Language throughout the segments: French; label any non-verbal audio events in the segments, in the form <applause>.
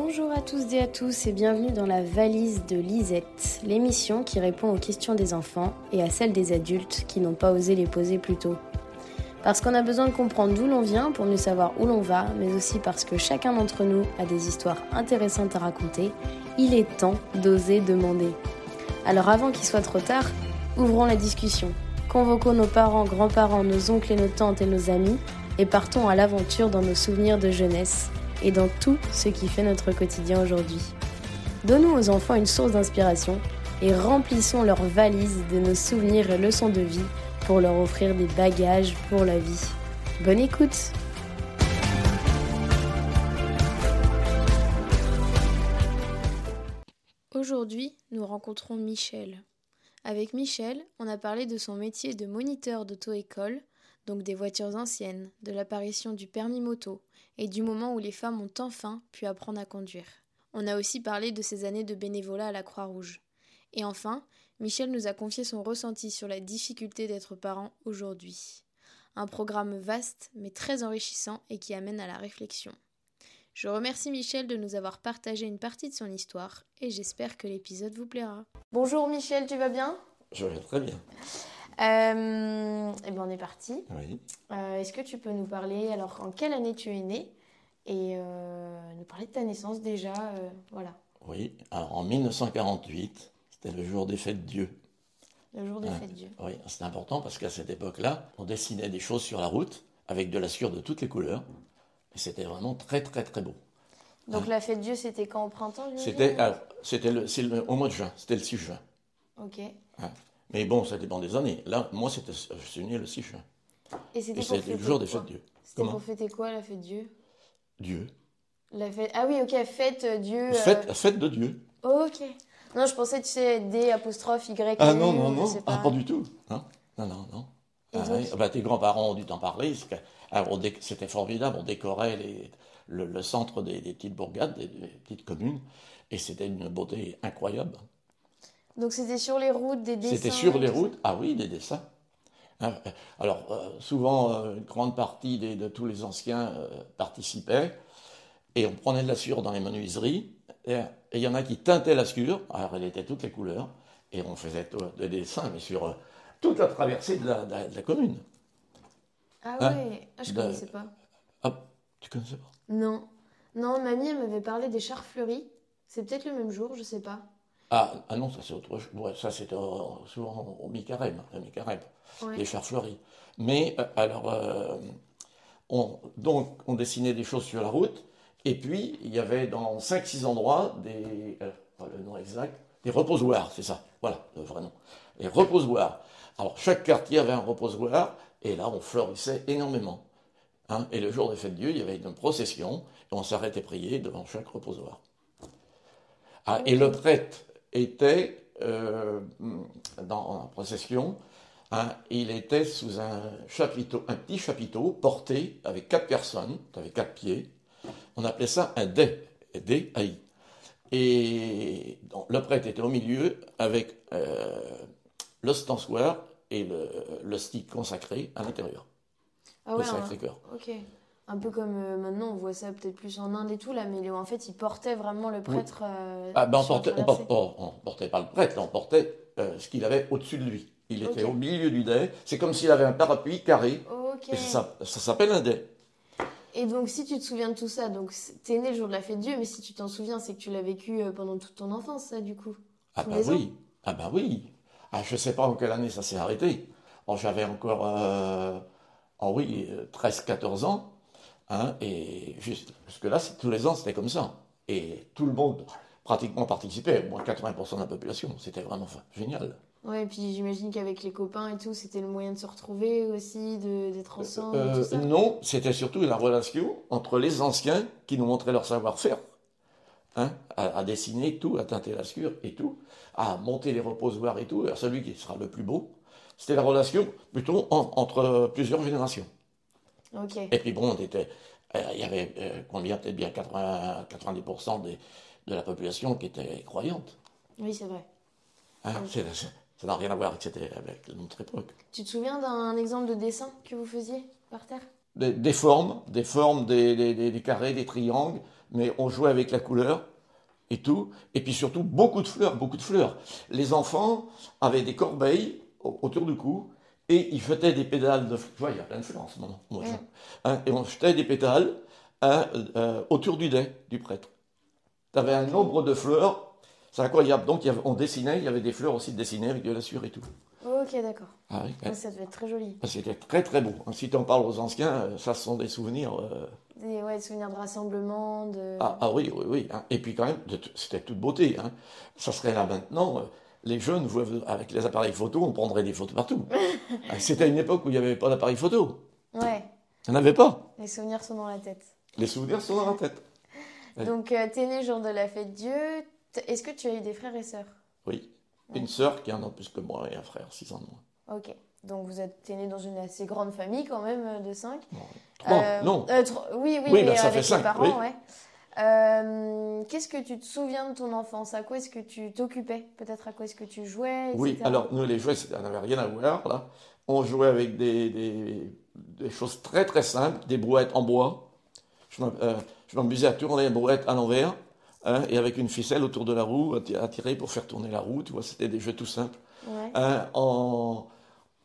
Bonjour à tous et à tous et bienvenue dans la valise de Lisette, l'émission qui répond aux questions des enfants et à celles des adultes qui n'ont pas osé les poser plus tôt. Parce qu'on a besoin de comprendre d'où l'on vient pour mieux savoir où l'on va, mais aussi parce que chacun d'entre nous a des histoires intéressantes à raconter, il est temps d'oser demander. Alors avant qu'il soit trop tard, ouvrons la discussion. Convoquons nos parents, grands-parents, nos oncles et nos tantes et nos amis et partons à l'aventure dans nos souvenirs de jeunesse et dans tout ce qui fait notre quotidien aujourd'hui. Donnons aux enfants une source d'inspiration et remplissons leurs valises de nos souvenirs et leçons de vie pour leur offrir des bagages pour la vie. Bonne écoute Aujourd'hui, nous rencontrons Michel. Avec Michel, on a parlé de son métier de moniteur d'auto-école, donc des voitures anciennes, de l'apparition du permis moto et du moment où les femmes ont enfin pu apprendre à conduire. On a aussi parlé de ses années de bénévolat à la Croix-Rouge. Et enfin, Michel nous a confié son ressenti sur la difficulté d'être parent aujourd'hui. Un programme vaste mais très enrichissant et qui amène à la réflexion. Je remercie Michel de nous avoir partagé une partie de son histoire et j'espère que l'épisode vous plaira. Bonjour Michel, tu vas bien? Je vais très bien. Euh, eh bien, on est parti. Oui. Euh, Est-ce que tu peux nous parler, alors, en quelle année tu es né? Et euh, nous parler de ta naissance déjà euh, Voilà, Oui. Alors, en 1948, c'était le jour des fêtes Dieu. le jour des Ouais. fêtes Dieu. Oui, c'est important parce qu'à cette époque-là, on dessinait des choses sur la route avec de la sueur de toutes les couleurs. Et c'était vraiment très, très, très beau. Donc, la fête Dieu, c'était quand au printemps C'était le- au mois de juin, c'était le 6 juin. Ok. hein. Mais bon, ça dépend des années. Là, moi, c'était, je suis né le 6 juin. Et c'était le jour des fêtes Dieu. C'était pour fêter quoi, la fête Dieu? Dieu. la fête... Ah oui, ok, fête Dieu. euh, Fête, fête de Dieu. Ok. Non, je pensais, tu sais, D apostrophe Y. Ah non, non, non. Ah, pas. pas du tout. Non, non, non. non. Ah, oui. Ah bah, tes grands-parents ont dû t'en parler. dé- C'était formidable. On décorait les- le, le centre des, des petites bourgades, des, des petites communes. Et c'était une beauté incroyable. Donc c'était sur les routes, des dessins. C'était sur les routes. Ah oui, des dessins. Hein, euh, Alors, euh, souvent, euh, une grande partie des- de tous les anciens participaient. Et on prenait de la sciure dans les menuiseries. Et il y en a qui teintaient la sciure. Alors, elle était toutes les couleurs. Et on faisait des dessins, mais sur toute la traversée de la, de la- de la commune. Ah Hein ouais, ah, je De- connaissais pas. Ah, tu connaissais pas? Non. Non, mamie, elle m'avait parlé des chars fleuris. C'est peut-être le même jour, je sais pas. Ah, ah non, ça c'est autre chose. Ouais, ça c'était euh, souvent au mi-carême, au mi-carême, Ouais. les chars fleuris. Mais euh, alors, euh, on, donc on dessinait des choses sur la route, et puis il y avait dans 5-6 endroits des, euh, pas le nom exact, des reposoirs, c'est ça, voilà le vrai nom, les reposoirs. Alors chaque quartier avait un reposoir, et là on fleurissait énormément. Hein, et le jour des fêtes de Dieu, il y avait une procession, et on s'arrêtait prier devant chaque reposoir. Ah, et le prêtre était euh, dans la procession, hein, il était sous un chapiteau, un petit chapiteau porté avec quatre personnes, avec quatre pieds. On appelait ça un dais, D-A-I. Et donc, le prêtre était au milieu avec euh, l'ostensoir et le, le stick consacré à l'intérieur, Ah le ouais, un- Sacré-Cœur. ok. Un peu comme euh, maintenant, on voit ça peut-être plus en Inde et tout, là, mais en fait, ils portaient vraiment le prêtre. euh, Ah ben on portait, on, on- portait pas le prêtre, on portait euh, ce qu'il avait au-dessus de lui. Il était au milieu du dais. C'est comme s'il avait un parapluie carré. Et ça, ça s'appelle un dais. Et donc, si tu te souviens de tout ça, donc t'es né le jour de la fête Dieu, mais si tu t'en souviens, c'est que tu l'as vécu pendant toute ton enfance, ça, du coup. Ah ben ans oui. Ah ben oui. Ah, je sais pas en quelle année ça s'est arrêté. Bon, j'avais encore, oh oui, 13-14 ans. Hein, et juste, jusque-là, tous les ans, c'était comme ça. Et tout le monde pratiquement participait, au moins 80% de la population. C'était vraiment génial. Ouais, et puis j'imagine qu'avec les copains et tout, c'était le moyen de se retrouver aussi, d'être ensemble, Euh, tout ça. non, c'était surtout la relation entre les anciens qui nous montraient leur savoir-faire, hein, à, à dessiner tout, à teinter la sciure et tout, à monter les reposoirs et tout, à celui qui sera le plus beau. C'était la relation plutôt en- entre plusieurs générations. Et puis bon, on était, euh, il y avait euh, combien, peut-être bien 80, 90% des- de la population qui était croyante. Oui, c'est vrai. hein. Ça n'a rien à voir avec, notre époque. Tu te souviens d'un exemple de dessin que vous faisiez par terre? Des, des formes, des formes, des, des- carrés, des triangles, mais on jouait avec la couleur et tout. Et puis surtout, beaucoup de fleurs, beaucoup de fleurs. Les enfants avaient des corbeilles au- autour du cou et ils jetaient des pétales de fleurs. Tu vois, il y a plein de fleurs en ce moment. Moi, je- hein, et on jetait des pétales hein, euh, autour du nez du prêtre. Tu avais un nombre de fleurs, c'est incroyable. Donc il avait- on dessinait, il y avait des fleurs aussi dessinées avec de la sueur et tout. Ok, d'accord. Ah oui, Ouais, Ça devait être très joli. C'était très très beau. Si tu en parles aux anciens, euh, ça ce sont des souvenirs. euh, Des ouais, des souvenirs de rassemblement, de. Ah, ah oui, oui, oui. hein. Et puis quand même, c'était toute beauté. hein. Ça serait là maintenant. euh, Les jeunes, avec les appareils photo, on prendrait des photos partout. <laughs> Ah, C'était une époque où il n'y avait pas d'appareil photo. Ouais, Il n'y en avait pas. les souvenirs sont dans la tête. Les souvenirs sont dans la tête. Ouais. Donc, euh, t'es né jour de la fête Dieu. Est-ce que tu as eu des frères et sœurs? Oui. Une sœur qui a un an plus que moi et un frère, six ans de moins. Ok. Donc, vous êtes t'es né dans une assez grande famille, quand même, euh, de 5. Trois, non. oui, oui, Oui, mais ça avec fait parents, oui. ouais. Euh, Qu'est-ce que tu te souviens de ton enfance? À quoi est-ce que tu t'occupais? Peut-être à quoi est-ce que tu jouais Oui, alors nous, les jouets, ça n'avait rien à voir, là. On jouait avec des, des, des choses très très simples, des brouettes en bois. Je euh, m'amusais à tourner les brouettes à l'envers, hein, et avec une ficelle autour de la roue, à ti- à tirer pour faire tourner la roue, tu vois, c'était des jeux tout simples. Ouais. Hein, en-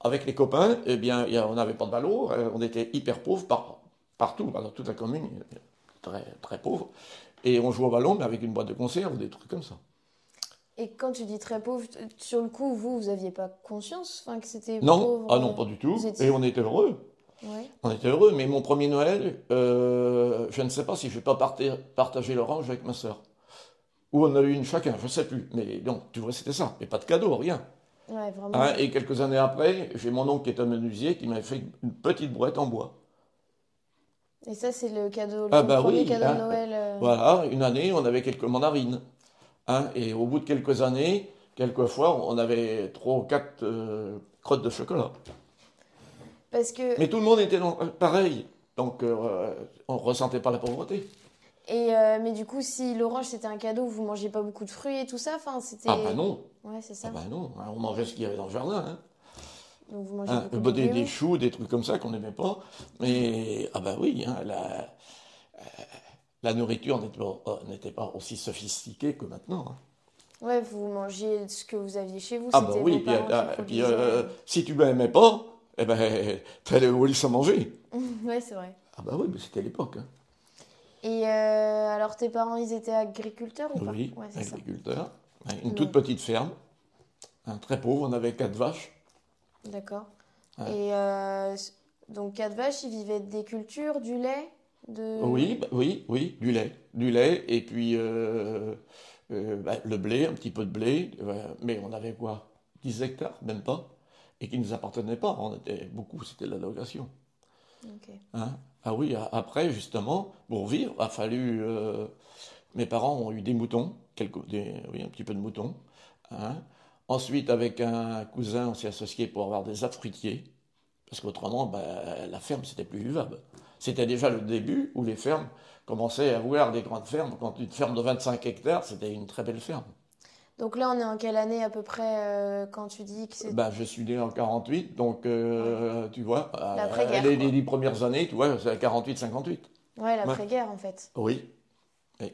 Avec les copains, eh bien, on n'avait pas de ballon, euh, on était hyper pauvres par, partout, dans toute la commune, très, très pauvres. Et on jouait au ballon, mais avec une boîte de conserve, des trucs comme ça. Et quand tu dis très pauvre, sur le coup, vous, vous aviez pas conscience que c'était Non, pauvre ah non, pas du tout. étiez- Et on était heureux. Ouais. On était heureux, mais mon premier Noël, euh, je ne sais pas si je vais pas partir- partager l'orange avec ma sœur. Ou on a eu une chacun, je ne sais plus. Mais non, tu vois, c'était ça. Mais pas de cadeau, rien. Ouais, vraiment. Hein, et quelques années après, j'ai mon oncle qui est un menuisier qui m'a fait une petite brouette en bois. Et ça, c'est le cadeau, le Ah bah premier oui, cadeau hein. de Noël. euh, Voilà, une année, on avait quelques mandarines. Hein, et au bout de quelques années, quelquefois, on avait trois ou quatre euh, crottes de chocolat. Parce que. Mais tout le monde était dans- pareil. Donc, euh, on ne ressentait pas la pauvreté. Et euh, mais du coup, si l'orange c'était un cadeau, vous mangez pas beaucoup de fruits et tout ça, enfin, c'était. Ah bah non, Ouais, c'est ça. ah bah non, hein, on mangeait ce qu'il y avait dans le jardin. Hein. Donc vous mangez Hein, bah, des, choux, des trucs comme ça qu'on n'aimait pas. Mais, ah bah oui, hein, la, euh, la nourriture n'était pas, n'était pas aussi sophistiquée que maintenant. hein. Ouais, vous mangiez ce que vous aviez chez vous. Ah bah oui, puis, qui euh, puis, euh, si tu m'aimais pas, eh ben, <laughs> t'allais au lit sans manger. <laughs> ouais, c'est vrai. Ah bah oui, mais c'était l'époque. Hein. Et euh, alors, tes parents, ils étaient agriculteurs ou pas? Oui, c'est ça. Une toute petite ferme. très pauvre, on avait quatre vaches. D'accord. Ouais. Et euh, donc, quatre vaches, ils vivaient des cultures, du lait de... Oui, bah, oui, oui, du lait. Du lait, et puis euh, euh, bah, le blé, un petit peu de blé. mais on avait quoi 10 hectares, même pas. Et qui ne nous appartenaient pas. On était beaucoup, c'était de la location. Hein? Ah oui, après, justement, pour vivre, a fallu. mes parents ont eu des moutons, quelques, des- oui, un petit peu de moutons. hein. Ensuite, avec un cousin, on s'est associé pour avoir des arbres fruitiers. Parce qu'autrement, ben, la ferme, c'était plus vivable. C'était déjà le début où les fermes commençaient à avoir des grandes fermes. Quand une ferme de 25 hectares, c'était une très belle ferme. Donc là, on est en quelle année à peu près euh, quand tu dis que c'est... Ben, je suis né en 48, donc euh, tu vois, euh, les, les dix premières années, tu vois, c'est 48-58. Ouais, l'après-guerre en fait. Oui,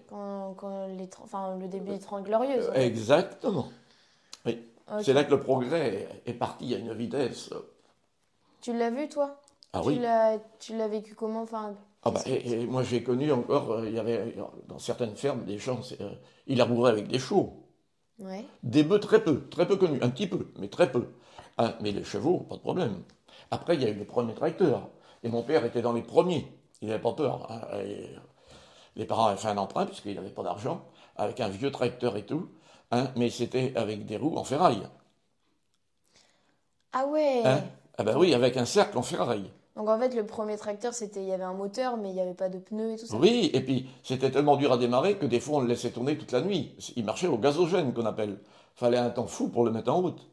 Quand, quand les... Enfin, le début des Trente Glorieuses. Exactement. C'est là que le progrès est parti à une vitesse. Tu l'as vu, toi? Ah Tu oui. l'as, tu l'as vécu comment? Enfin, Ah bah, et, et moi j'ai connu encore, euh, il y avait dans certaines fermes des gens, euh, ils arbouraient avec des chevaux. Ouais. Des bœufs très peu, très peu connus, un petit peu, mais très peu. Ah, mais les chevaux, pas de problème. Après, il y a eu les premiers tracteurs. Et mon père était dans les premiers. Il n'avait pas peur. hein. Et les parents avaient fait un emprunt, puisqu'il n'avait pas d'argent, avec un vieux tracteur et tout. Hein, mais c'était avec des roues en ferraille. Ah ouais Hein? Ah ben oui, avec un cercle en ferraille. Donc en fait, le premier tracteur, c'était, il y avait un moteur, mais il n'y avait pas de pneus et tout ça. Oui, et puis c'était tellement dur à démarrer que des fois on le laissait tourner toute la nuit. Il marchait au gazogène qu'on appelle. Fallait un temps fou pour le mettre en route.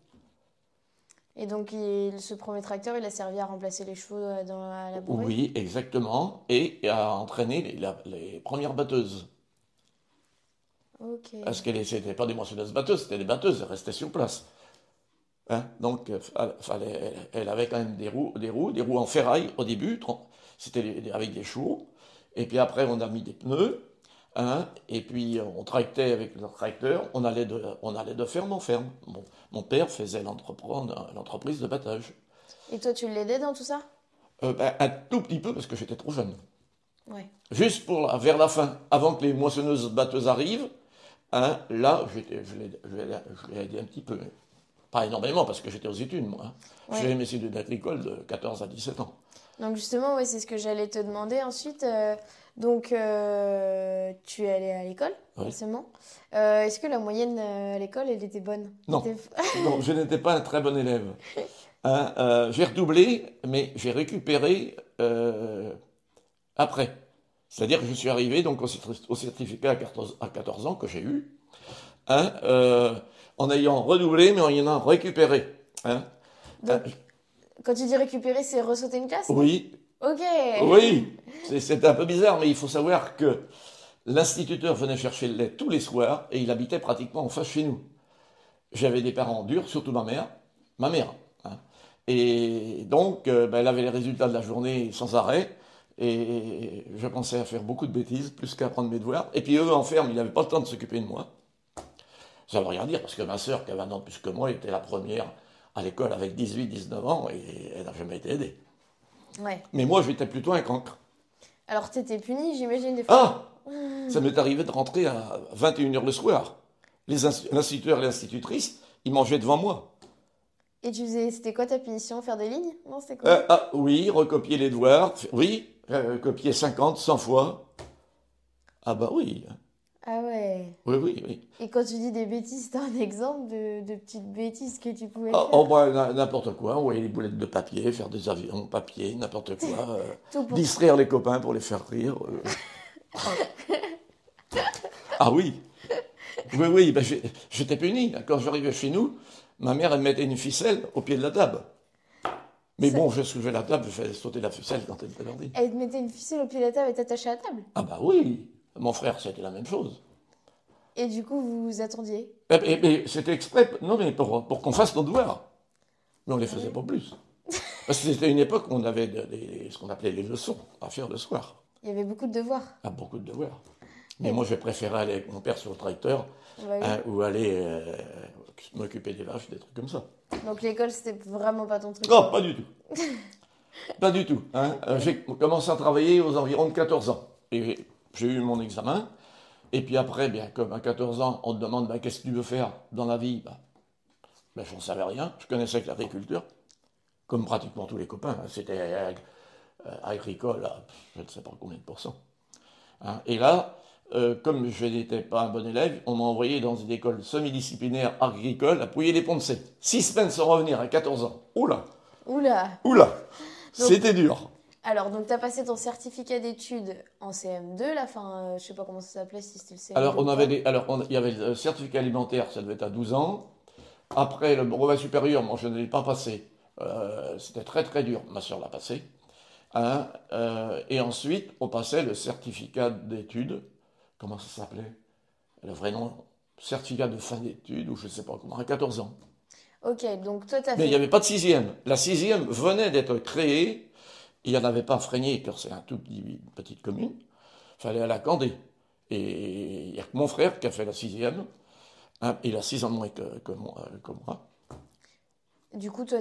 Et donc il- ce premier tracteur, il a servi à remplacer les chevaux euh, dans la labourée. Oui, exactement. Et à entraîner les, la- les premières batteuses. Parce que c'était pas des moissonneuses batteuses, c'était des batteuses, elles restaient sur place. Hein, donc, euh, fallait, elle, avait quand même des roues, des roues, des roues en ferraille au début, c'était avec des chevaux. Et puis après, on a mis des pneus. hein, et puis, on tractait avec le tracteur. On allait de, on allait de ferme en ferme. Mon, mon père faisait l'entreprise de battage. Et toi, tu l'aidais dans tout ça? Euh, ben, un tout petit peu parce que j'étais trop jeune. Ouais. Juste pour la- vers la fin, avant que les moissonneuses batteuses arrivent, hein, là, je l'ai aidé un petit peu. Pas énormément, parce que j'étais aux études, moi. hein. Ouais. J'ai mes études agricoles de 14 à 17 ans. Donc justement, ouais, c'est ce que j'allais te demander ensuite. euh, donc, euh, tu es allé à l'école, Oui. forcément. Euh, Est-ce que la moyenne à l'école, elle était bonne? <laughs> Non. Je n'étais pas un très bon élève. <laughs> Hein, j'ai redoublé, mais j'ai récupéré après. C'est-à-dire que je suis arrivé donc au, certi- au certificat à 14, à 14 ans que j'ai eu, hein, euh, en ayant redoublé, mais en ayant récupéré. hein. Donc, Euh, Quand tu dis récupérer, c'est ressauter une classe oui, Ok. Oui, c'est- c'est un peu bizarre, mais il faut savoir que l'instituteur venait chercher le lait tous les soirs et il habitait pratiquement en face chez nous. J'avais des parents durs, surtout ma mère. Ma mère. hein. Et donc, euh, ben, elle avait les résultats de la journée sans arrêt. Et je pensais à faire beaucoup de bêtises, plus qu'à apprendre mes devoirs. Et puis eux, en ferme, ils n'avaient pas le temps de s'occuper de moi. Ça veut rien dire, parce que ma sœur, qui avait un an plus que moi, était la première à l'école avec 18-19 ans, et elle n'a jamais été aidée. Ouais. Mais moi, j'étais plutôt un cancre. Alors, t'étais puni, j'imagine, des fois. Ah Ça m'est arrivé de rentrer à 21h le soir. L'instituteur et l'institutrice, ils mangeaient devant moi. Et tu faisais, c'était quoi ta punition Faire des lignes? Non, c'était quoi? Euh, ah, oui, recopier les devoirs. Oui, euh, copier 50, 100 fois. Ah bah oui. Ah ouais. Oui, oui, oui. Et quand tu dis des bêtises, t'as un exemple de, de petites bêtises que tu pouvais Ah, faire? oh, bah, na- n'importe quoi, envoyer des boulettes de papier, faire des avions de papier, n'importe <laughs> quoi. euh, Tout pour... distraire les copains pour les faire rire. euh. <laughs> ah oui. Oui, oui, j'ai- j'étais puni. Quand j'arrivais chez nous, ma mère, elle mettait une ficelle au pied de la table. Mais bon, je soulevais la table, je faisais sauter la ficelle quand elle était perdue. Elle mettait une ficelle au pied de la table et t'attachait à la table? Ah bah oui, mon frère, c'était la même chose. Et du coup, vous vous attendiez? Eh, eh, c'était exprès, non mais pour, pour qu'on fasse nos devoirs. Mais on les faisait pas plus. <laughs> Parce que c'était une époque où on avait des- ce qu'on appelait les leçons à faire le soir. Il y avait beaucoup de devoirs. Ah, beaucoup de devoirs. Mais moi, je préférais aller avec mon père sur le tracteur Bah oui. hein, ou aller euh, m'occuper des vaches, des trucs comme ça. Donc l'école, c'était vraiment pas ton truc. Non, pas du tout. <laughs> pas du tout. hein. Euh, J'ai commencé à travailler aux environs de 14 ans. Et j'ai eu mon examen. Et puis après, bien, comme à 14 ans, on te demande bah, qu'est-ce que tu veux faire dans la vie? Bah, ben, Je n'en savais rien. Je connaissais que l'agriculture, comme pratiquement tous les copains. hein. C'était euh, agricole à je ne sais pas combien de pourcents. Hein. Et là, euh, comme je n'étais pas un bon élève, on m'a envoyé dans une école semi-disciplinaire agricole à Pouilly-les-Poncets. Six semaines sans revenir à 14 ans. Oula Oula Oula C'était dur. Alors, donc t'as passé ton certificat d'études en CM2, là, enfin, euh, je sais pas comment ça s'appelait, si c'était le CM2. Alors, on avait pas. des- alors on- il y avait le certificat alimentaire, ça devait être à 12 ans. Après, le brevet supérieur, moi, je ne l'ai pas passé. Euh, C'était très, très dur. Ma soeur l'a passé. Hein, euh, et ensuite, on passait le certificat d'études. Comment ça s'appelait Le vrai nom Certificat de fin d'études, ou je ne sais pas comment, à 14 ans. Ok, donc toi, t'as Mais il fait... n'y avait pas de sixième. La sixième venait d'être créée. Il n'y en avait pas à car c'est un tout petit, une petite commune. Il fallait aller à Candé. Et il n'y a que mon frère qui a fait la sixième. Hein, il a six ans de moins que, que moi. que moi. Du coup, toi,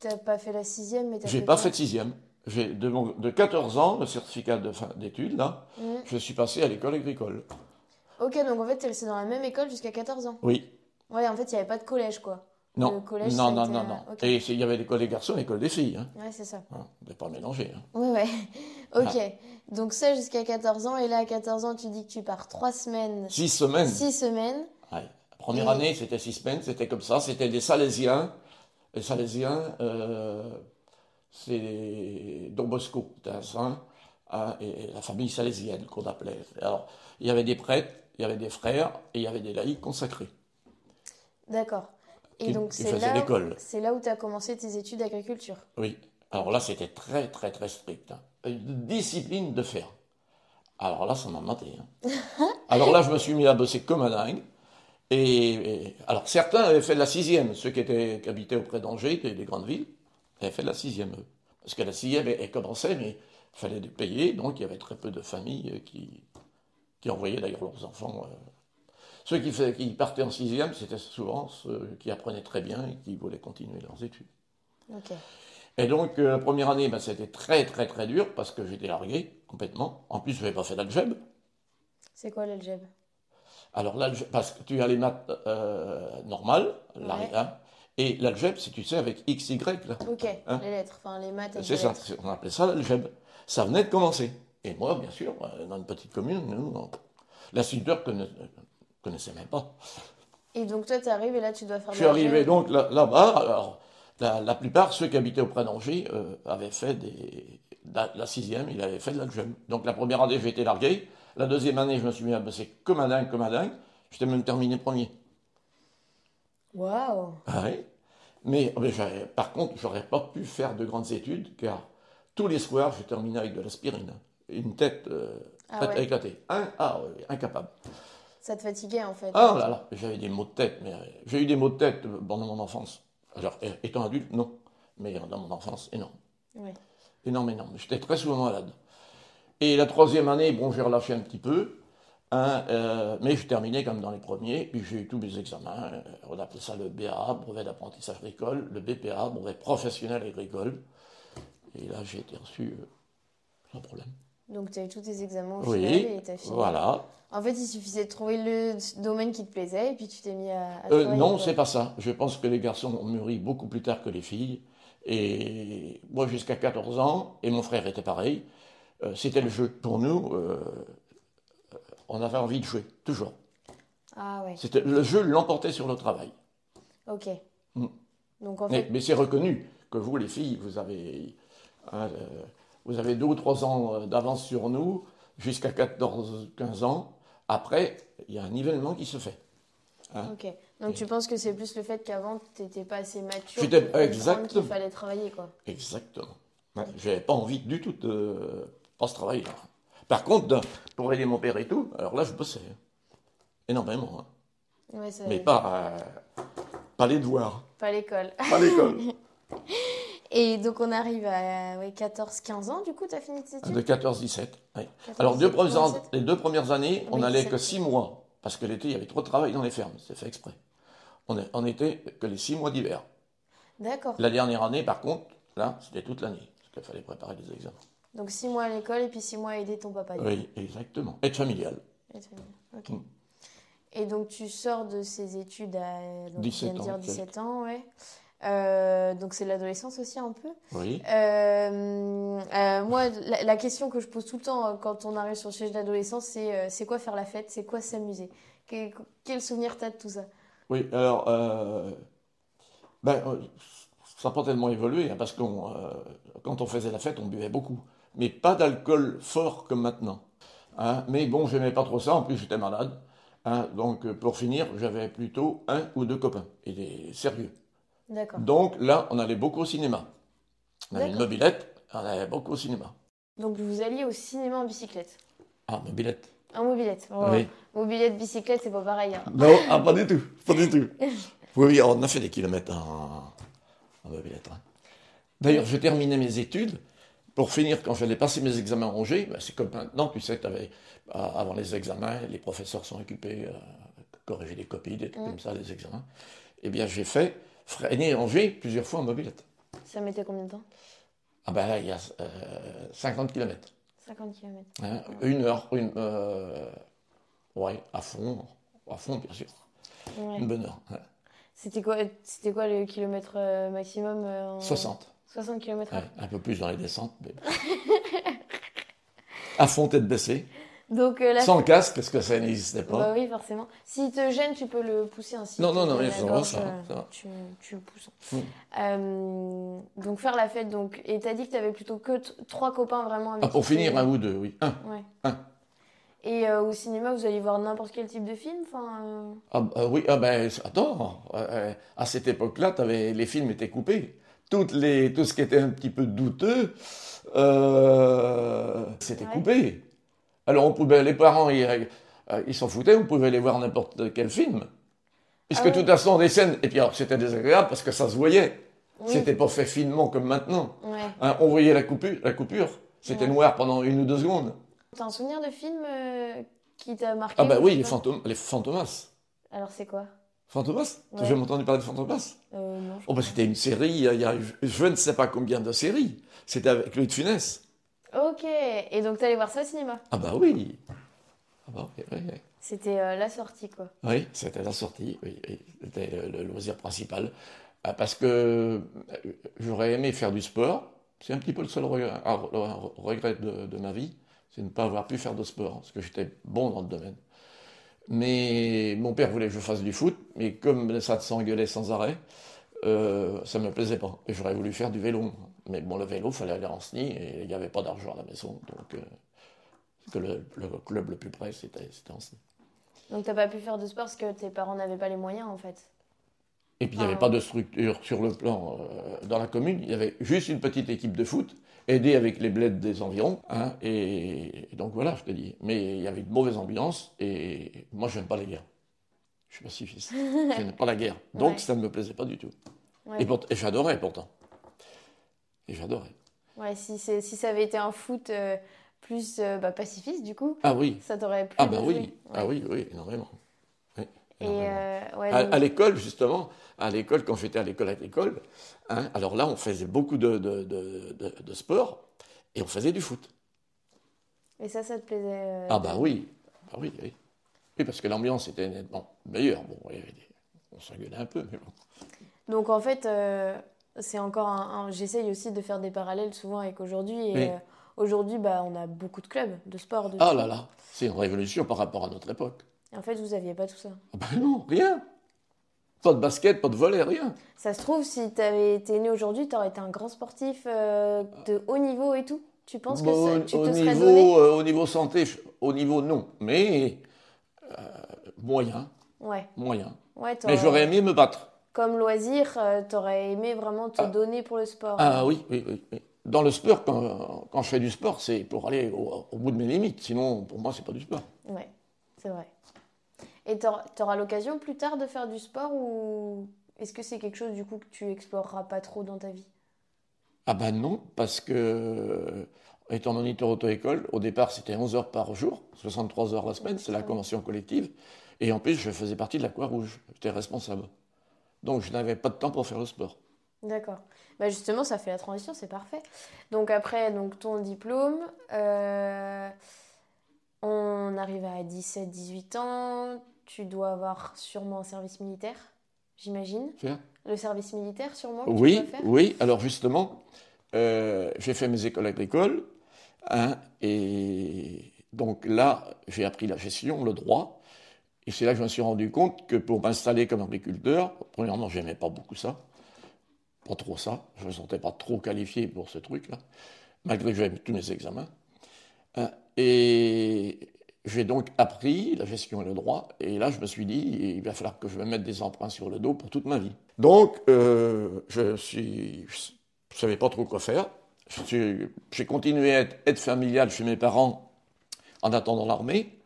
t'as pas fait la sixième, mais t'as J'ai fait pas quoi fait de sixième. J'ai de, mon- de 14 ans, le certificat de fin d'études, là, Mhm. je suis passé à l'école agricole. Ok, donc en fait, t'es resté dans la même école jusqu'à 14 ans. Oui. Ouais, en fait, il n'y avait pas de collège, quoi. Non, Le collège, non, non, été, non. Et il y avait l'école des garçons et l'école des filles. Hein. Ouais, c'est ça. On ne pas mélanger. Hein. Ouais, ouais. <laughs> Ok. Ah. Donc ça jusqu'à 14 ans. Et là, à 14 ans, tu dis que tu pars 3 semaines, Six semaines. 6 semaines. Ouais. La première Et- année, c'était six semaines, c'était comme ça. C'était des Salésiens. Les Salésiens, euh, c'est Don Bosco, un saint, hein, et la famille salésienne qu'on appelait. Alors, il y avait des prêtres, il y avait des frères, et il y avait des laïcs consacrés. D'accord. Et donc c'est là, où tu as commencé tes études d'agriculture. Oui. Alors là, c'était très, très, très strict. hein. Une discipline de fer. Alors là, ça m'a maté. hein. <laughs> Alors là, je me suis mis à bosser comme un dingue. Et, et- alors certains avaient fait de la sixième, ceux qui, étaient, qui habitaient auprès d'Angers, des grandes villes, avaient fait de la sixième, eux. Parce que la sixième, elle, elle commençait, mais il fallait les payer, donc il y avait très peu de familles euh, qui, qui envoyaient d'ailleurs leurs enfants. euh. Ceux qui, qui partaient en sixième, c'était souvent ceux qui apprenaient très bien et qui voulaient continuer leurs études. Et donc, euh, la première année, ben, c'était très, très, très dur parce que j'étais largué complètement. En plus, je n'avais pas fait d'algèbre. C'est quoi l'algèbre? Alors, l'algèbre, parce que tu as les maths euh, normales, Ouais. hein, et l'algèbre, si tu sais, avec x, y, là. Ok, Hein les lettres, enfin les maths C'est ça, lettres. on appelait ça l'algèbre. Ça venait de commencer. Et moi, bien sûr, euh, dans une petite commune, nous, l'instituteur ne connaissait même pas. Et donc toi, tu arrives et là, tu dois faire Je suis arrivé donc là- là-bas. alors, la, la plupart, ceux qui habitaient auprès d'Angers, euh, avaient fait des, la, la sixième, ils avaient fait de l'algèbre. Donc la première année, j'ai été largué. La deuxième année, je me suis mis à bosser comme un dingue, comme un dingue. J'étais même terminé premier. Waouh Ah ouais. Mais, par contre, j'aurais pas pu faire de grandes études, car tous les soirs, je terminais avec de l'aspirine. Une tête euh, Ah ouais. Un- ah, incapable. Ça te fatiguait en fait. Ah là là, j'avais des maux de tête, mais j'ai eu des maux de tête pendant mon enfance. Alors, étant adulte, non. Mais dans mon enfance, énorme. Énorme, énorme. J'étais très souvent malade. Et la troisième année, bon, j'ai relâché un petit peu. Hein, euh, mais je terminais comme dans les premiers, puis j'ai eu tous mes examens. euh, on appelait ça le BA, brevet d'apprentissage agricole, le BPA, brevet professionnel agricole. Et là, j'ai été reçu euh, sans problème. Donc tu as eu tous tes examens au Oui, final et tu as fini. voilà. En fait, il suffisait de trouver le domaine qui te plaisait et puis tu t'es mis à, à Euh, non, c'est pas ça. Je pense que les garçons ont mûri beaucoup plus tard que les filles. Et moi, jusqu'à 14 ans, et mon frère était pareil, c'était le jeu. Pour nous, on avait envie de jouer, toujours. Ah ouais, C'était Le jeu l'emportait sur le travail. ok. Mm. Donc en Mais, fait, mais c'est reconnu que vous, les filles, vous avez, hein, euh, vous avez deux ou trois ans euh, d'avance sur nous, jusqu'à 14-15 ans. Après, il y a un nivellement qui se fait. ok. Donc tu penses que c'est plus le fait qu'avant tu n'étais pas assez mature J'étais- pour exactement. qu'il fallait travailler quoi. Exactement. Ouais, J'avais pas envie du tout de pas ce travail-là. Par contre, pour aider mon père et tout, alors là, je bossais. hein. Énormément. hein. Ouais, Mais pas, euh, pas les devoirs, pas l'école. pas l'école. <laughs> Et donc on arrive à ouais, 14-15 ans, du coup tu as fini tes études? De 14-17. ouais. 14, Alors, deux 17, premières- 17. les deux premières années, on n'allait 17. que six mois. Parce que l'été, il y avait trop de travail dans les fermes. C'est fait exprès. On, est- on était que les six mois d'hiver. D'accord. La dernière année, par contre, là, c'était toute l'année. Parce qu'il fallait préparer les examens. Donc 6 mois à l'école et puis 6 mois à aider ton papa. Oui, exactement. Aide familiale. Et tu- Ok. Mm. Et donc tu sors de ces études à donc, tu 17 viens de dire ans, 17 ans, ouais. Euh, donc c'est l'adolescence aussi un peu. Oui. Euh, euh, moi, la, la question que je pose tout le temps quand on arrive sur le sujet de l'adolescence, c'est c'est quoi faire la fête, c'est quoi s'amuser? Quel, quel souvenir t'as de tout ça? Oui, alors, ben, ça n'a pas tellement évolué, hein, parce que quand on faisait la fête, on buvait beaucoup. Mais pas d'alcool fort comme maintenant. hein. Mais bon, j'aimais pas trop ça, en plus j'étais malade. hein. donc, euh, pour finir, j'avais plutôt un ou deux copains, et des sérieux. D'accord. Donc là, on allait beaucoup au cinéma. On avait une mobilette, on allait beaucoup au cinéma. Donc vous alliez au cinéma en bicyclette. Ah, mobilette. En mobilette. Oh, Oui. Mobilette, bicyclette, c'est pas pareil. hein. Non, ah, pas du tout, pas du tout. <laughs> Oui, on a fait des kilomètres en, en mobilette. hein. D'ailleurs, j'ai terminé mes études. Pour finir, quand j'allais passer mes examens à Angers, ben, c'est comme maintenant, tu sais, t'avais, euh, avant les examens, les professeurs sont occupés à corriger les copies, des trucs Mm. comme ça, les examens. Eh bien, j'ai fait freiner Angers plusieurs fois en mobilette. Ça mettait combien de temps? Ah ben là, il y a euh, 50 kilomètres. 50 km. hein. Une heure, une, euh, ouais, à fond, à fond, bien sûr. Ouais. Une bonne heure. hein. C'était quoi, quoi le kilomètre euh, maximum euh, en- 60. 60 km Ouais, un peu plus dans les descentes. mais- <laughs> à fond, tête baissée. Donc euh, là, Sans casque, parce que ça n'existait pas. bah oui, forcément. S'il te gêne, tu peux le pousser ainsi. Non, non, non, mais ça va, ça va, euh, ça. Tu, tu le pousses. Mm. Euh, donc faire la fête, donc. Et t'as dit que t'avais plutôt que trois copains vraiment avec Ah, pour finir, un ou deux, oui. Un. Ouais. Un. Et euh, au cinéma, vous allez voir n'importe quel type de film enfin, Ah, bah, oui, ah ben, attends, à cette époque-là, t'avais- les films étaient coupés. Toutes les, tout ce qui était un petit peu douteux, euh, c'était Ouais. coupé. Alors, on pouvait, les parents, ils, euh, s'en foutaient, on pouvait aller voir n'importe quel film. Puisque Ah de oui. toute façon, des scènes, et puis alors c'était désagréable parce que ça se voyait. Oui. C'était pas fait finement comme maintenant. Ouais. Hein, on voyait la coupure, la coupure. C'était Ouais. noir pendant une ou deux secondes. T'as un souvenir de film euh, qui t'a marqué Ah bah ou oui, les, fantômes, les Fantomas. Alors c'est quoi? Fantomas Tu as jamais entendu parler de Fantomas? Euh, Non. Oh bah c'était une série, il y a, il y a je ne sais pas combien de séries. C'était avec Louis de Funès. Ok. Et donc t'allais voir ça au cinéma? Ah bah oui. Ah bah oui, oui, oui. C'était euh, la sortie quoi. Oui, c'était la sortie, oui, oui. c'était le, le loisir principal. Ah, Parce que euh, j'aurais aimé faire du sport. C'est un petit peu le seul regret, de ma vie, c'est de ne pas avoir pu faire de sport, parce que j'étais bon dans le domaine. Mais mon père voulait que je fasse du foot, mais comme ça s'engueulait sans arrêt, euh, ça ne me plaisait pas. Et j'aurais voulu faire du vélo. Mais bon, le vélo, il fallait aller en SNI, et il n'y avait pas d'argent à la maison. Donc, euh, que le, le club le plus près, c'était c'était en SNI. Donc t'as pas pu faire de sport parce que tes parents n'avaient pas les moyens en fait? Et puis il n'y avait Ah. pas de structure sur le plan euh, dans la commune. Il y avait juste une petite équipe de foot, aidée avec les bleds des environs. hein, et, et donc voilà, je te dis. Mais il y avait une mauvaise ambiance et moi, je n'aime pas les guerres. Je suis pacifiste. <laughs> je n'aime pas la guerre. Donc Ouais. ça ne me plaisait pas du tout. Ouais. Et, pour- et j'adorais pourtant. Et j'adorais. Ouais, si, si ça avait été un foot euh, plus euh, bah, pacifiste, du coup, Ah oui. ça t'aurait plu. Ah de jouer. oui. Ah Ouais. oui, oui, énormément. Oui, Et énormément. Euh, ouais, À, l'école, justement, à l'école, quand j'étais à l'école à l'école, hein, alors là, on faisait beaucoup de, de, de, sport et on faisait du foot. et ça, ça te plaisait euh, Ah bah oui, bah oui, oui. Oui, parce que l'ambiance était nettement meilleure. Bon, il y avait des- on s'engueulait un peu, mais bon. Donc en fait, euh, c'est encore un. un- J'essaye aussi de faire des parallèles souvent avec aujourd'hui. Et Oui. aujourd'hui, bah, on a beaucoup de clubs de sport. De Ah là là, c'est une révolution par rapport à notre époque. Et en fait, vous aviez pas tout ça. Bah non, rien. Pas de basket, pas de volley, rien. Ça se trouve, si tu avais été né aujourd'hui, tu aurais été un grand sportif euh, de haut niveau et tout. Tu penses que ça- tu au, te serais donné euh, au niveau santé, je- au niveau non, mais euh, moyen, Ouais. moyen. Ouais, Mais j'aurais aimé me battre. Comme loisir, euh, t'aurais aimé vraiment te Ah. donner pour le sport. Ah oui, oui, oui. oui. Dans le sport, quand, quand je fais du sport, c'est pour aller au, au bout de mes limites. Sinon, pour moi, c'est pas du sport. Ouais, c'est vrai. Et t'auras auras, l'occasion plus tard de faire du sport ou est-ce que c'est quelque chose du coup que tu exploreras pas trop dans ta vie? Ah ben non, parce que étant moniteur auto-école, au départ c'était 11 heures par jour, 63 heures la semaine, c'est la convention collective. Et en plus, je faisais partie de la Croix-Rouge, j'étais responsable. Donc je n'avais pas de temps pour faire le sport. D'accord. Bah justement, ça fait la transition, c'est parfait. Donc après, donc ton diplôme, euh, on arrive à 17-18 ans, tu dois avoir sûrement un service militaire, j'imagine. Le service militaire, sûrement, que tu Oui, dois faire oui. Alors justement, euh, j'ai fait mes écoles agricoles. hein, et donc là, j'ai appris la gestion, le droit. Et c'est là que je me suis rendu compte que pour m'installer comme agriculteur, premièrement, j'aimais pas beaucoup ça. Pas trop ça. Je me sentais pas trop qualifié pour ce truc-là. Malgré que j'avais tous mes examens. Hein, et j'ai donc appris la gestion et le droit. Et là, je me suis dit, il va falloir que je me mette des emprunts sur le dos pour toute ma vie. Donc, euh, je suis, je savais pas trop quoi faire. J'ai continué à être aide familiale chez mes parents en attendant l'armée.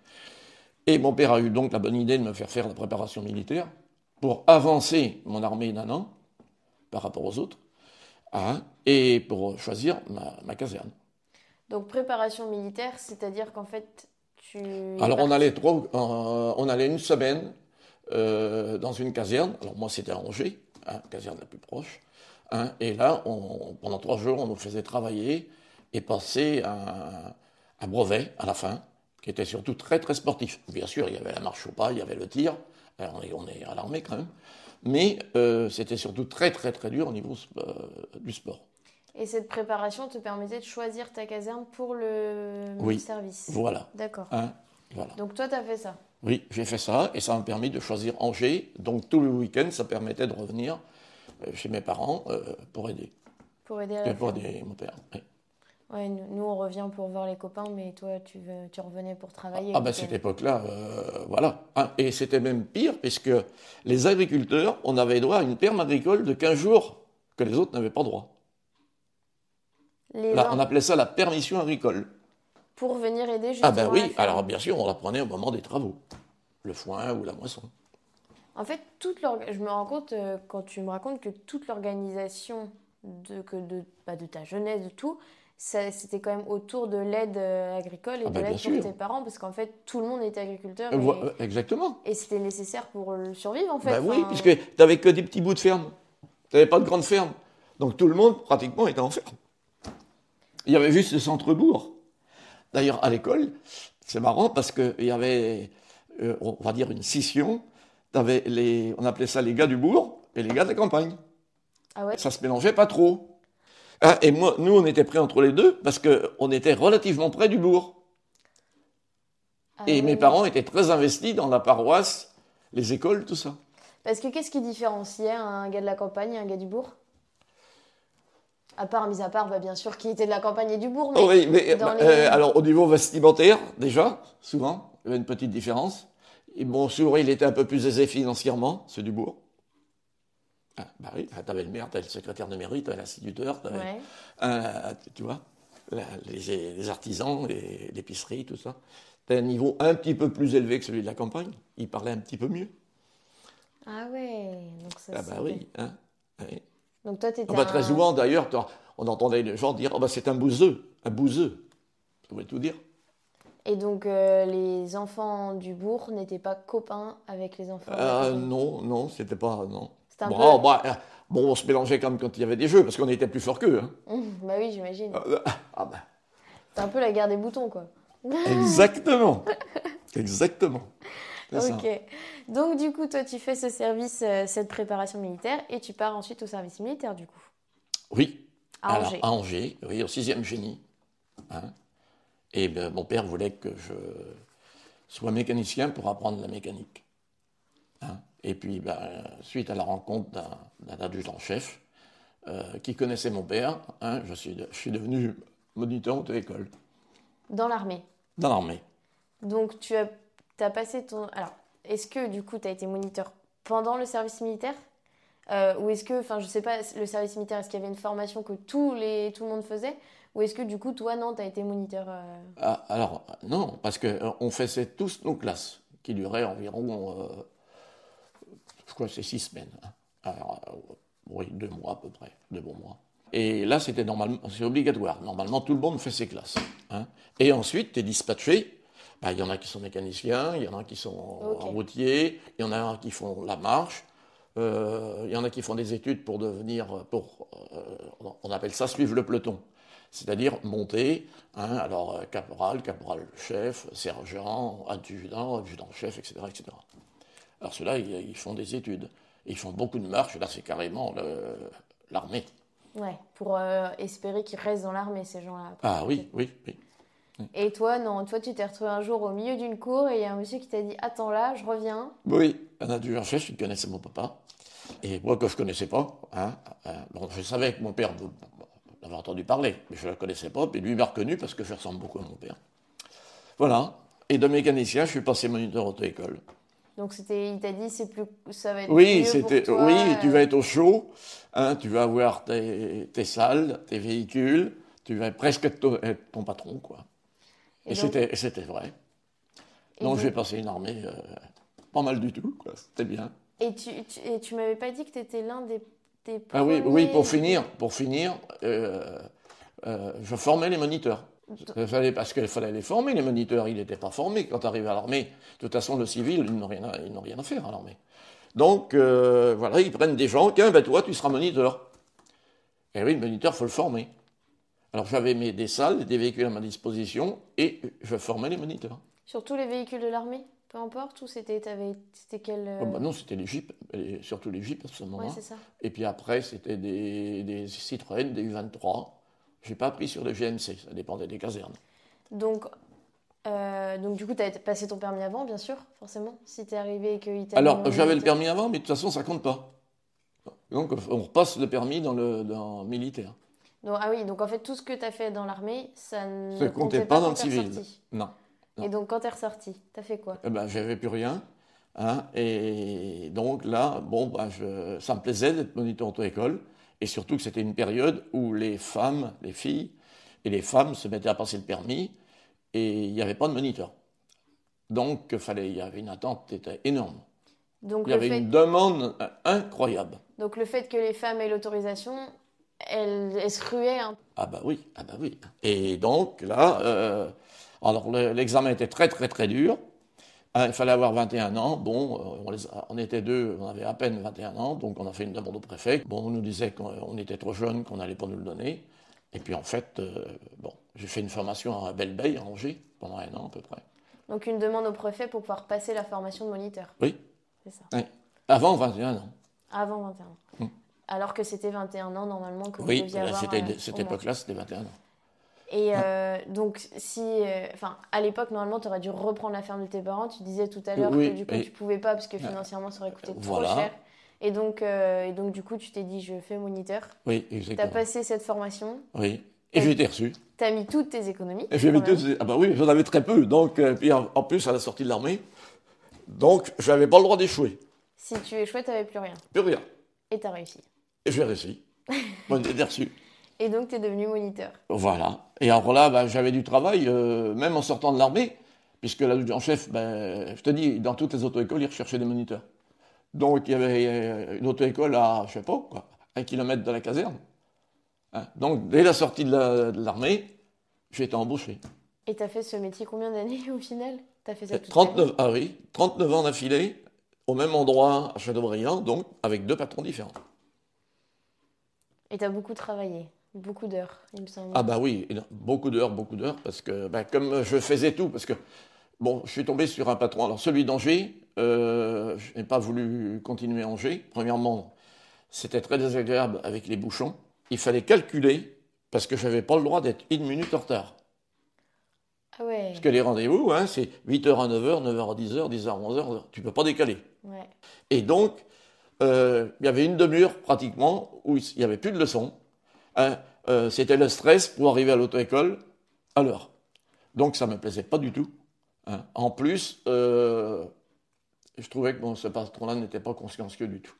Et mon père a eu donc la bonne idée de me faire faire la préparation militaire pour avancer mon armée d'un an par rapport aux autres, hein, et pour choisir ma caserne. Donc préparation militaire, c'est-à-dire qu'en fait, tu... Alors on allait trois, euh, on allait une semaine euh, dans une caserne. Alors moi c'était à Angers, hein, caserne la plus proche. hein, et là, on- pendant trois jours, on nous faisait travailler et passer un, un brevet à la fin, qui était surtout très très sportif. Bien sûr, il y avait la marche au pas, il y avait le tir. Alors, on est, on est à l'armée quand même. Mais euh, c'était surtout très très très dur au niveau du sport. Et cette préparation te permettait de choisir ta caserne pour le Oui. service. Voilà. D'accord. hein, voilà. Donc toi, tu as fait ça. Oui, j'ai fait ça et ça m'a permis de choisir Angers. Donc tout le week-end, ça permettait de revenir euh, chez mes parents euh, pour aider. Pour aider à la pour ferme. aider mon père. oui. Ouais, nous, on revient pour voir les copains, mais toi, tu, veux, tu revenais pour travailler. Ah ben donc, cette euh, époque-là, euh, voilà. Hein, et c'était même pire puisque les agriculteurs, on avait droit à une perme agricole de 15 jours que les autres n'avaient pas droit. Les Là, gens- on appelait ça la permission agricole. Pour venir aider justement Ah ben oui, alors bien sûr, on la prenait au moment des travaux. Le foin ou la moisson. En fait, toute je me rends compte euh, quand tu me racontes que toute l'organisation de, que de, bah, de ta jeunesse, de tout, c'était quand même autour de l'aide euh, agricole et ah de bah, l'aide pour tes parents, parce qu'en fait, tout le monde était agriculteur. Et, exactement. Et c'était nécessaire pour survivre, en fait. Bah oui, puisque tu n'avais que des petits bouts de ferme. Tu n'avais pas de grande ferme. Donc tout le monde, pratiquement, était en ferme. Il y avait juste le centre-bourg. D'ailleurs, à l'école, c'est marrant parce qu'il y avait, euh, on va dire, une scission. Avais les, on appelait ça les gars du bourg et les gars de la campagne. Ah ouais? Ça se mélangeait pas trop. Ah, et moi, nous, on était prêts entre les deux parce qu'on était relativement près du bourg. Ah et mes parents étaient très investis dans la paroisse, les écoles, tout ça. Parce que qu'est-ce qui différenciait un gars de la campagne et un gars du bourg? À part, mis à part, bah, bien sûr, qui était de la campagne et du bourg. Mais oui, mais euh, alors au niveau vestimentaire, déjà, souvent, il y avait une petite différence. Et bon, souvent, il était un peu plus aisé financièrement, ceux du bourg. Ah, bah oui, tu avais le maire, tu avais le secrétaire de mairie, tu avais l'instituteur, tu avais, tu vois, les, artisans, l'épicerie, tout ça. Tu un niveau un petit peu plus élevé que celui de la campagne. Il parlait un petit peu mieux. Ah ouais, donc ça Ah bah oui, hein. Donc toi, ah bah, Très souvent, d'ailleurs, on entendait les gens dire oh bah, c'est un bouseux, un bouseux. Ça voulait tout dire. Et donc, euh, les enfants du bourg n'étaient pas copains avec les enfants euh, Non, non, c'était pas. Non. Un bon, peu... Oh, bah, euh, bon, on se mélangeait comme quand il y avait des jeux, parce qu'on était plus forts qu'eux. Hein. <laughs> Bah oui, j'imagine. ah bah. C'est un peu la guerre des boutons, quoi. Exactement. <laughs> Exactement. Ok. Donc, du coup, toi, tu fais ce service, euh, cette préparation militaire, et tu pars ensuite au service militaire, du coup Oui. À Angers. À Angers, oui, au 6e génie. Hein. et ben, mon père voulait que je sois mécanicien pour apprendre la mécanique. Hein. et puis, ben, suite à la rencontre d'un adjudant-chef euh, qui connaissait mon père, hein, je, suis, je suis devenu moniteur auto-école. Dans l'armée Dans l'armée. Donc, tu as tu as passé ton. Alors, est-ce que du coup, tu as été moniteur pendant le service militaire? Euh, Ou est-ce que, enfin, je sais pas, le service militaire, est-ce qu'il y avait une formation que tous les, tout le monde faisait? Ou est-ce que du coup, toi, non, tu as été moniteur euh? ah, Alors, non, parce qu'on euh, faisait tous nos classes, qui duraient environ, je crois c'est six semaines. Hein. Alors, oui, deux mois à peu près, deux bons mois. Et là, c'était normalement, c'est obligatoire. Normalement, tout le monde fait ses classes. Hein. Et ensuite, tu es dispatché bah, il y en a qui sont mécaniciens, il y en a qui sont routiers, il y en a qui font la marche, euh, il y en a qui font des études pour devenir, pour, euh, on appelle ça suivre le peloton, c'est-à-dire monter, hein, alors euh, caporal, caporal-chef, sergent, adjudant, adjudant-chef, etc., etc. Alors ceux-là, ils, font des études, ils font beaucoup de marches, là c'est carrément l'armée. Ouais, pour espérer qu'ils restent dans l'armée, ces gens-là. Ah oui, oui, oui. Et toi, non, toi, tu t'es retrouvé un jour au milieu d'une cour et il y a un monsieur qui t'a dit Attends là, je reviens. Oui, un adjudant-chef qui connaissait mon papa. Et moi, que je ne connaissais pas, hein, euh, bon, je savais que mon père avait entendu parler, mais je ne le connaissais pas. Et lui m'a reconnu parce que je ressemble beaucoup à mon père. Voilà. Et de mécanicien, je suis passé moniteur auto-école. Donc c'était, il t'a dit, c'est plus, ça va être oui, c'était, oui, tu vas être au chaud, hein, tu vas avoir tes, tes salles, tes véhicules, tu vas presque être ton patron, quoi. Et, c'était vrai. donc, j'ai passé une armée euh, pas mal du tout. C'était bien. Et tu, tu, tu m'avais pas dit que tu étais l'un des, des Ah oui, oui, pour finir, pour finir euh, euh, je formais les moniteurs. parce qu'il fallait les former, les moniteurs. Ils n'étaient pas formés quand arrivé à l'armée. De toute façon, le civil, ils n'ont rien, à, rien à faire à l'armée. Donc, voilà, ils prennent des gens. Tiens, ben toi, tu seras moniteur. Et oui, le moniteur, il faut le former. Alors j'avais des salles, des véhicules à ma disposition et je formais les moniteurs. Sur tous les véhicules de l'armée Peu importe Ou c'était quel. Oh, bah non, c'était les Jeeps, surtout les Jeeps à ce moment-là. Ouais. Et puis après, c'était des, des, Citroën, des U23. Je n'ai pas appris sur les GMC, ça dépendait des casernes. Donc, euh, donc du coup, tu as passé ton permis avant, bien sûr, forcément, si tu es arrivé et t'a. Alors, j'avais le permis avant, mais de toute façon, ça compte pas. Donc, on repasse le permis dans le dans militaire ah oui, donc en fait, tout ce que tu as fait dans l'armée, ça ne comptait, comptait pas, dans le civil. Non, Et donc, quand tu es ressorti, tu as fait quoi? Eh ben, J'avais plus rien. Hein, et donc là, bon, bah, je, ça me plaisait d'être moniteur auto-école. Et surtout que c'était une période où les femmes, les filles et les femmes se mettaient à passer le permis et il n'y avait pas de moniteur. Donc, fallait, il y avait une attente était énorme. Donc Il y avait fait, une demande euh, incroyable. donc le fait que les femmes aient l'autorisation, elles, elles se ruaient un Ah bah oui, ah bah oui. Et donc là, euh, alors le- l'examen était très très très dur. Hein, il fallait avoir 21 ans. Bon, euh, on, les a- on était deux, on avait à peine 21 ans, donc on a fait une demande au préfet. Bon, on nous disait qu'on on était trop jeunes, qu'on n'allait pas nous le donner. Et puis en fait, euh, bon, j'ai fait une formation à Belle-Bay, à Angers, pendant un an à peu près. Donc une demande au préfet pour pouvoir passer la formation de moniteur. Oui, C'est ça. oui. avant 21 ans. Avant 21 ans. Mm. Alors que c'était 21 ans normalement que vous Oui, deviez là, avoir. euh, cette époque-là, c'était 21 ans. Et euh, donc, si. euh, Enfin, à l'époque, normalement, tu aurais dû reprendre la ferme de tes parents. Tu disais tout à l'heure Oui, que du coup, oui. tu pouvais pas parce que financièrement, ça aurait coûté trop Voilà. cher. Et donc, euh, et donc, du coup, tu t'es dit, je fais moniteur. Oui, Tu as exactement. passé cette formation. Oui. Et j'ai été reçu. Tu as mis toutes tes économies. Et quand même. tous- ah bah oui, j'en avais très peu. Donc, puis en, en plus, à la sortie de l'armée, donc j'avais pas le droit d'échouer. Si tu échouais, tu n'avais plus rien. Plus rien. Et tu as réussi. Et j'ai réussi. <laughs> Été reçu. Et donc, tu es devenu moniteur. Voilà. Et alors là, bah, j'avais du travail, euh, même en sortant de l'armée, puisque l'adjudant-chef, ben, je te dis, dans toutes les auto-écoles, ils recherchaient des moniteurs. Donc, il y avait euh, une auto-école à, je sais pas, quoi, un kilomètre de la caserne. Hein. Donc, dès la sortie de la- de l'armée, j'ai été embauché. Et tu as fait ce métier combien d'années au final? Tu as fait ça toute ta vie? 39, ah oui, 39 ans d'affilée, au même endroit à Châteaubriand, donc avec deux patrons différents. Et tu as beaucoup travaillé. Beaucoup d'heures, il me semble. Ah bah oui, beaucoup d'heures, beaucoup d'heures, parce que bah, comme je faisais tout, parce que bon, je suis tombé sur un patron, alors celui d'Angers, euh, je n'ai pas voulu continuer à Angers. Premièrement, c'était très désagréable avec les bouchons. Il fallait calculer, parce que je n'avais pas le droit d'être une minute en retard. Ah ouais. Parce que les rendez-vous, hein, c'est 8h à 9h, 9h à 10h, 10h à 11h, tu ne peux pas décaler. ouais. Et donc, euh, il y avait une demi-heure pratiquement où il n'y avait plus de leçons. Hein, euh, C'était le stress pour arriver à l'auto-école à l'heure. Donc ça ne me plaisait pas du tout. hein. En plus, euh, je trouvais que bon, ce patron-là n'était pas consciencieux du tout.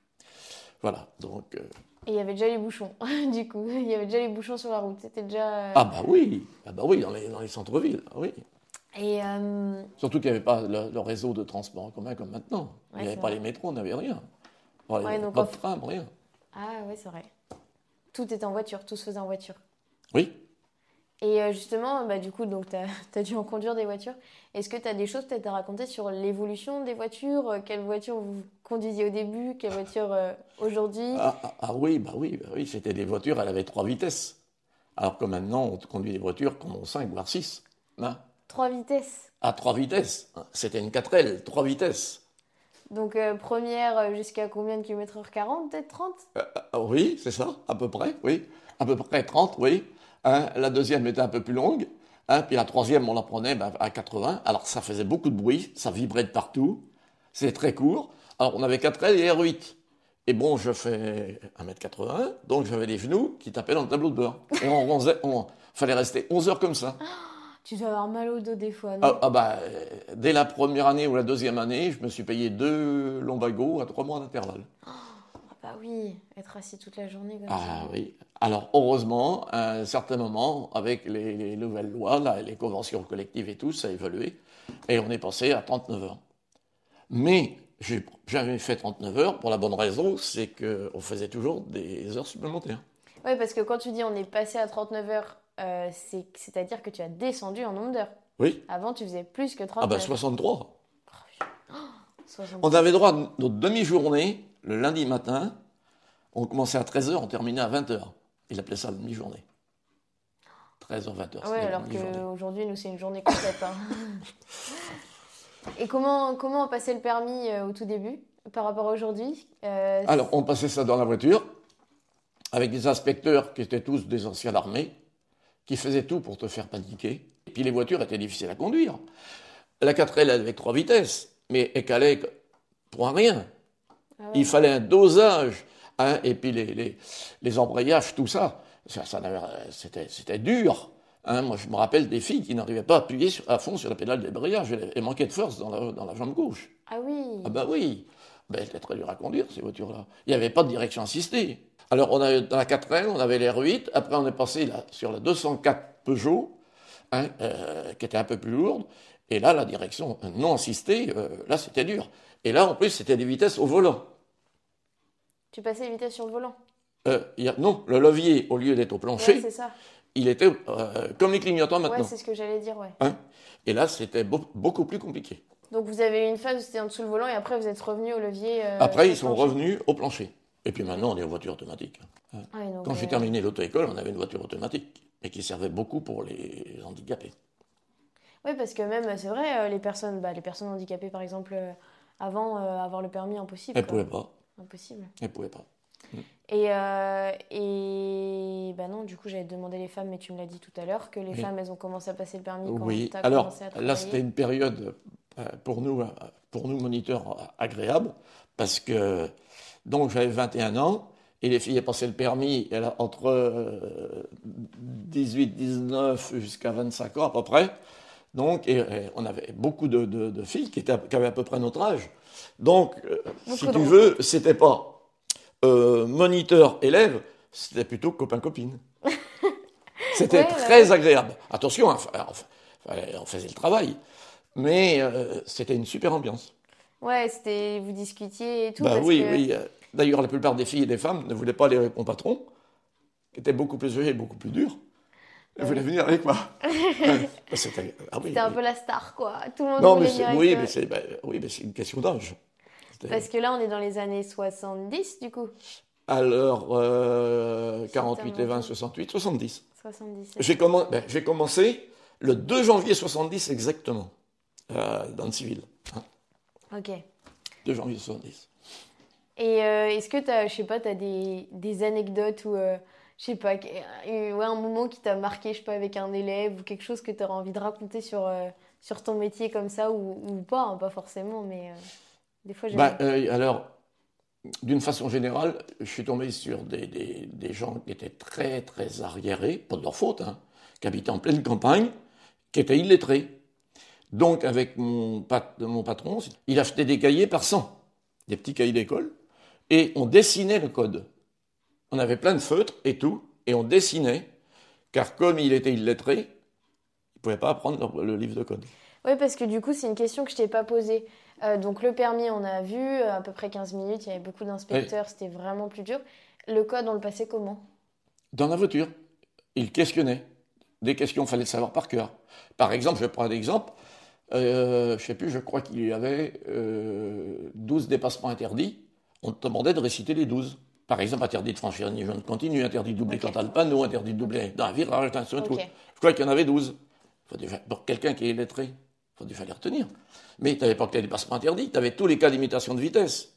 Voilà, donc... Et il y avait déjà les bouchons, <laughs> du coup. Il y avait déjà les bouchons sur la route. C'était déjà. ah bah oui, ah bah oui, dans les, dans les centres-villes, ah oui. Et euh, Surtout qu'il n'y avait pas le, le réseau de transport en commun comme maintenant. il n'y avait pas vrai. les métros, on n'avait rien. Pas, les- Ouais, donc pas de train, rien. Ah ouais, c'est vrai. Tout était en voiture, tout se faisait en voiture. Oui, Et euh, justement, bah, du coup, donc tu as, <laughs> dû en conduire des voitures. Est-ce que tu as des choses peut-être à raconter sur l'évolution des voitures euh, Quelle voiture vous conduisiez au début Quelle voiture euh, aujourd'hui? Ah, ah, ah oui, bah oui, bah oui, c'était des voitures, elles avaient trois vitesses. Alors que maintenant, on conduit des voitures qui en ont cinq, voire six. Hein Trois vitesses? à trois vitesses. C'était une 4L, trois vitesses. Donc euh, première euh, jusqu'à combien de kilomètres heure 40 Peut-être 30 Euh, oui, c'est ça, à peu près, oui. À peu près 30, oui. Hein, la deuxième était un peu plus longue. Hein, puis la troisième, on la prenait ben, à 80. Alors ça faisait beaucoup de bruit, ça vibrait de partout. C'était très court. Alors on avait 4L et R8. Et bon, je fais 1m80, donc j'avais les genoux qui tapaient dans le tableau de bord. Et on, ronzait- on fallait rester 11 heures comme ça. <gasps> Tu dois avoir mal au dos des fois, non Ah, ah bah, dès la première année ou la deuxième année, je me suis payé deux lombagos à trois mois d'intervalle. Ah Bah oui, être assis toute la journée comme Ah ça. oui. Alors heureusement, à un certain moment, avec les, les nouvelles lois, là, les conventions collectives et tout, ça a évolué. Et on est passé à 39 heures. Mais j'ai jamais fait 39 heures pour la bonne raison, c'est qu'on faisait toujours des heures supplémentaires. Ouais, parce que quand tu dis on est passé à 39 heures, euh, c'est- c'est-à-dire que tu as descendu en nombre d'heures. Oui. Avant, tu faisais plus que 39. Ah ben 63. 60. On avait droit à notre demi-journée le lundi matin. On commençait à 13h, on terminait à 20h. Il appelait ça la demi-journée. 13h, 20h. Ouais, alors qu'aujourd'hui, nous, c'est une journée complète. hein. <laughs> Et comment, comment on passait le permis euh, au tout début par rapport à aujourd'hui Euh, Alors, on passait ça dans la voiture, avec des inspecteurs qui étaient tous des anciens d'armée, qui faisaient tout pour te faire paniquer. Et puis les voitures étaient difficiles à conduire. La 4L elle avait trois vitesses, mais elle calait pour un rien. Ah ouais. Il fallait un dosage, hein, et puis les, les, les embrayages, tout ça, ça, c'était dur. hein. moi, je me rappelle des filles qui n'arrivaient pas à appuyer sur- à fond sur la pédale débrayage, elles, elles manquaient de force dans la, dans la jambe gauche. Ah oui Ah bah oui, ben, c'était très dur à conduire ces voitures-là. Il n'y avait pas de direction assistée. Alors on avait, dans la 4L, on avait l'air 8, après on est passé là, sur la 204 Peugeot, hein, euh, qui était un peu plus lourde, Et là, la direction non assistée, euh, là, c'était dur. Et là, en plus, c'était des vitesses au volant. Tu passais les vitesses sur le volant? Euh, il y a- non, le levier, au lieu d'être au plancher, Ouais, ça. il était comme les clignotants maintenant. Ouais, c'est ce que j'allais dire, ouais. Hein? Et là, c'était beau- beaucoup plus compliqué. Donc vous avez eu une phase où c'était en dessous le volant et après vous êtes revenu au levier. euh, Après, ils sont plancher. revenus au plancher. Et puis maintenant, on est en voiture automatique. Donc, Quand j'ai euh, terminé l'auto-école, on avait une voiture automatique et qui servait beaucoup pour les handicapés. Oui, parce que même, c'est vrai, euh, les personnes, bah, les personnes handicapées, par exemple, avant euh, avoir le permis, impossible. Elles ne pouvaient pas. Impossible. Elles pouvaient pas. Et, euh, et bah non, du coup, j'avais demandé les femmes, mais tu me l'as dit tout à l'heure, que les Oui. femmes, elles ont commencé à passer le permis quand Oui, tu as alors commencé à là, travailler. c'était une période pour nous, euh, pour nous moniteurs euh, agréable parce que donc j'avais 21 ans et les filles passaient le permis elle entre euh, 18, 19 jusqu'à 25 ans à peu près. Donc, et, et on avait beaucoup de, de- de filles qui, étaient, qui avaient à peu près notre âge. Donc, euh, si tu veux, c'était pas euh, moniteur-élève, c'était plutôt copain-copine. <laughs> C'était Ouais, ouais, très agréable. Attention, on faisait le travail, mais euh, c'était une super ambiance. Ouais, c'était, vous discutiez et tout. Bah parce oui, que- oui. euh, D'ailleurs, la plupart des filles et des femmes ne voulaient pas aller avec mon patron, qui était beaucoup plus âgé et beaucoup plus dur. Elles voulaient venir avec moi. Ouais, <laughs> C'était ah oui, un oui. peu la star, quoi. Tout le monde Non, voulait mais venir c'est- avec oui, mais c'est bah, oui, mais c'est une question d'âge. Parce que là, on est dans les années 70, du coup. Alors, euh, 48 et 20, longtemps. 68, 70. 70. J'ai commen- ben, j'ai commencé le 2 janvier 70 exactement, euh, dans le civil. hein, Ok. 2 janvier 70. Et euh, est-ce que tu as, je sais pas, tu as des, des anecdotes ou, euh, je sais pas, euh, ouais, un moment qui t'a marqué, je sais pas, avec un élève ou quelque chose que tu aurais envie de raconter sur, sur ton métier comme ça ou, ou pas, hein, pas forcément, mais des fois j'ai. Euh, alors, d'une façon générale, je suis tombé sur des, des- des gens qui étaient très, très arriérés, pas de leur faute, hein, qui habitaient en pleine campagne, qui étaient illettrés. Donc, avec mon, pat- mon patron, il achetait des cahiers par 100, des petits cahiers d'école, et on dessinait le code. On avait plein de feutres et tout, et on dessinait, car comme il était illettré, il ne pouvait pas apprendre le, le livre de code. Oui, parce que du coup, c'est une question que je t'ai pas posée. Euh, donc, le permis, on a vu, euh, à peu près 15 minutes, il y avait beaucoup d'inspecteurs, c'était vraiment plus dur. Le code, on le passait comment? Dans la voiture, il questionnait. Des questions, il fallait le savoir par cœur. Par exemple, je prends un exemple. Euh, je sais plus, je crois qu'il y avait euh, 12 dépassements interdits. On te demandait de réciter les 12. Par exemple, interdit de franchir une zone continue, interdit de doubler quand t'as le panneau, interdit de doubler dans un virage, dans un. Je crois qu'il y en avait 12. Faut déjà, pour quelqu'un qui est lettré, il faut déjà les retenir. Mais tu n'avais pas que les dépassements interdits, tu avais tous les cas d'imitation de vitesse.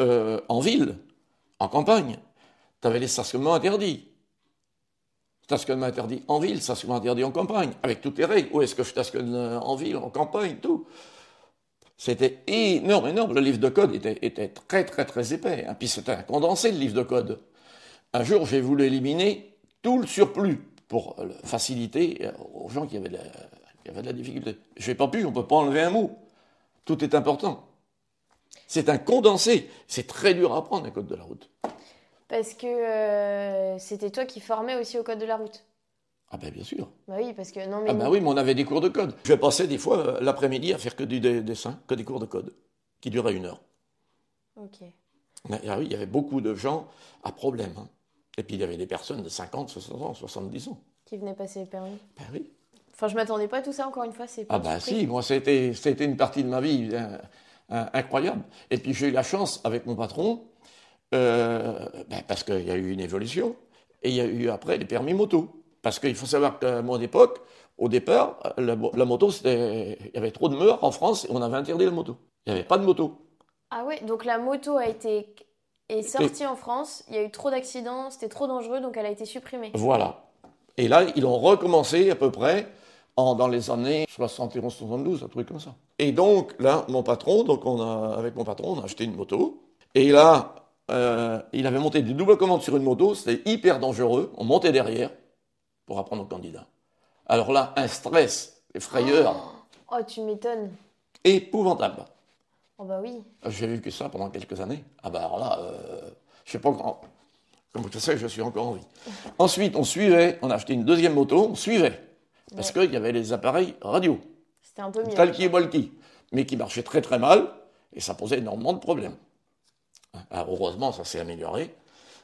Euh, en ville, en campagne, tu avais les stationnements interdits. Stationnement interdit en ville, stationnement interdit en campagne, avec toutes les règles. Où est-ce que je stationne euh, en ville, en campagne, tout? C'était énorme, énorme. Le livre de code était, très, très, très épais. hein. Puis c'était un condensé, le livre de code. Un jour, j'ai voulu éliminer tout le surplus pour euh, faciliter euh, aux gens qui avaient de la, qui avaient de la difficulté. Je n'ai pas pu, on ne peut pas enlever un mot. Tout est important. C'est un condensé. C'est très dur à apprendre, un code de la route. Parce que euh, c'était toi qui formais aussi au code de la route. Ah ben bien sûr. Bah oui, parce que non, mais. Ah ben oui, mais on avait des cours de code. Je passais des fois euh, l'après-midi à faire que du dessin, que des cours de code, qui duraient une heure. Ok. Ah oui, il y avait beaucoup de gens à problème. hein. Et puis il y avait des personnes de 50, 60 ans, 70 ans. Qui venait passer le permis. Ben oui. Enfin, je m'attendais pas à tout ça, encore une fois, c'est pas Ah ben surprise. si, moi c'était c'était une partie de ma vie euh, euh, incroyable. Et puis j'ai eu la chance avec mon patron, euh, ben, parce qu'il y a eu une évolution, et il y a eu après les permis moto. Parce qu'il faut savoir qu'à mon époque, au départ, la, mo- la moto, c'était, il y avait trop de meurtres en France et on avait interdit la moto. Il n'y avait pas de moto. Ah ouais, donc la moto a été est sortie en France, il y a eu trop d'accidents, c'était trop dangereux, donc elle a été supprimée. Voilà. Et là, ils ont recommencé à peu près en, dans les années 71-72, un truc comme ça. Et donc, là, mon patron, donc on a, avec mon patron, on a acheté une moto. Et là, euh, il avait monté des doubles commandes sur une moto, c'était hyper dangereux. On montait derrière pour apprendre au candidat. Alors là, un stress, des frayeurs Oh, tu m'étonnes. épouvantables. Oh bah oui. J'ai vécu ça pendant quelques années. Ah bah alors là, euh, je sais pas quand. Comme tu sais, je suis encore en vie. Ensuite, on suivait, on a acheté une deuxième moto, on suivait. Parce qu'il y avait les appareils radio. C'était un peu mieux. talkie-walkie, mais qui marchait très très mal et ça posait énormément de problèmes. Alors, heureusement, ça s'est amélioré.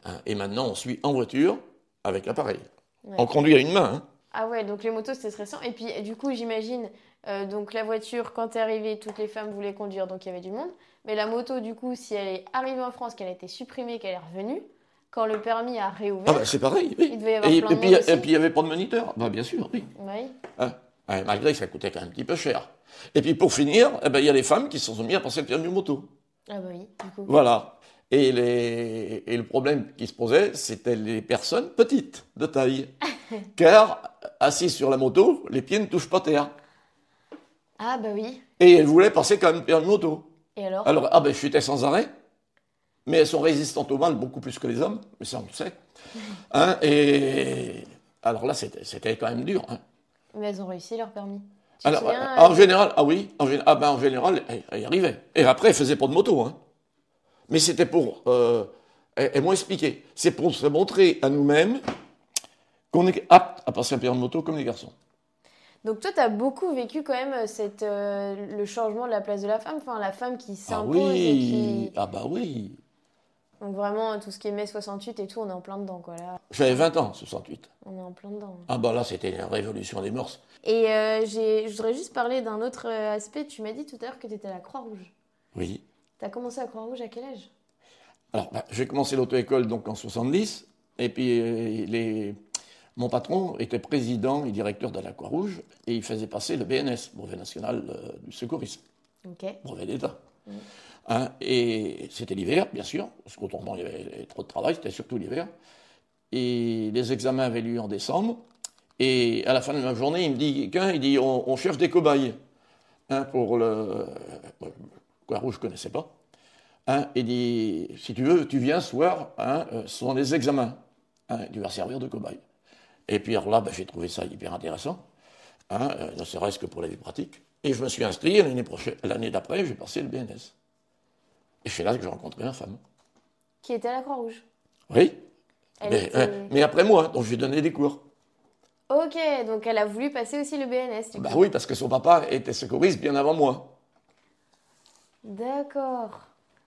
hein, Et maintenant, on suit en voiture avec l'appareil. Ouais. On conduit à une main. hein. Ah ouais, donc les motos c'était stressant. Et puis du coup, j'imagine, euh, donc la voiture, quand t'es arrivé, toutes les femmes voulaient conduire, donc il y avait du monde. Mais la moto, du coup, si elle est arrivée en France, qu'elle a été supprimée, qu'elle est revenue, quand le permis a réouvert, Ah bah, c'est pareil, oui. Il devait y avoir et, plein et de puis, monde aussi. et puis, il n'y avait pas de moniteur. Bah, bien sûr, oui. oui. Hein. Ouais, malgré que ça coûtait quand même un petit peu cher. Et puis, pour finir, eh ben, il y a les femmes qui se sont mis à passer le permis moto. Ah bah oui, du coup. Voilà. Et, les, et le problème qui se posait, c'était les personnes petites de taille. <laughs> Car, assises sur la moto, les pieds ne touchent pas terre. Ah bah oui. Et elles voulaient passer quand même le permis moto. Et alors? Alors, ah ben, je chutais sans arrêt. Mais elles sont résistantes au mal beaucoup plus que les hommes, mais ça on le sait. <laughs> Hein, et alors là, c'était quand même dur. hein. Mais elles ont réussi leur permis. Tu Alors, souviens, en euh, général, ah oui, en, ah ben, en général, elles, elles y arrivaient. Et après, elles faisaient pas de moto. Hein. Mais c'était pour. Euh, elles m'ont expliqué. C'est pour se montrer à nous-mêmes qu'on est apte à passer un permis de moto comme les garçons. Donc toi, t'as beaucoup vécu quand même euh, cette, euh, le changement de la place de la femme, enfin la femme qui Ah s'impose et oui, qui... ah bah oui. Donc vraiment, tout ce qui est mai 68 et tout, on est en plein dedans, quoi. Là, J'avais 20 ans, 68. on est en plein dedans. Ah bah là, c'était la révolution des mœurs. Et euh, je voudrais juste parler d'un autre euh, aspect. Tu m'as dit tout à l'heure que tu étais à la Croix-Rouge. Oui. T'as commencé à Croix-Rouge à quel âge? Alors, bah, j'ai commencé l'auto-école donc en 70, et puis euh, les... mon patron était président et directeur de la Croix-Rouge, et il faisait passer le BNS, Brevet National euh, du Secourisme, brevet d'État. Hein, et c'était l'hiver, bien sûr, parce qu'autrement il y avait trop de travail, c'était surtout l'hiver. Et les examens avaient lieu en décembre, et à la fin de la journée, il me dit, qu'un, il dit, on, on cherche des cobayes hein, pour le... Croix-Rouge, je ne connaissais pas. Hein, il dit, si tu veux, tu viens ce soir, hein, euh, ce sont les examens. Hein, tu vas servir de cobaye. Et puis alors là, ben, j'ai trouvé ça hyper intéressant, hein, euh, ne serait-ce que pour la vie pratique. Et je me suis inscrit, l'année d'après, j'ai passé le BNS. Et c'est là que j'ai rencontré ma femme. Qui était à la Croix-Rouge Oui, Elle mais, était- mais après moi, donc j'ai donné des cours. Ok, donc elle a voulu passer aussi le BNS. Du Bah coup. oui, parce que son papa était secouriste bien avant moi. D'accord.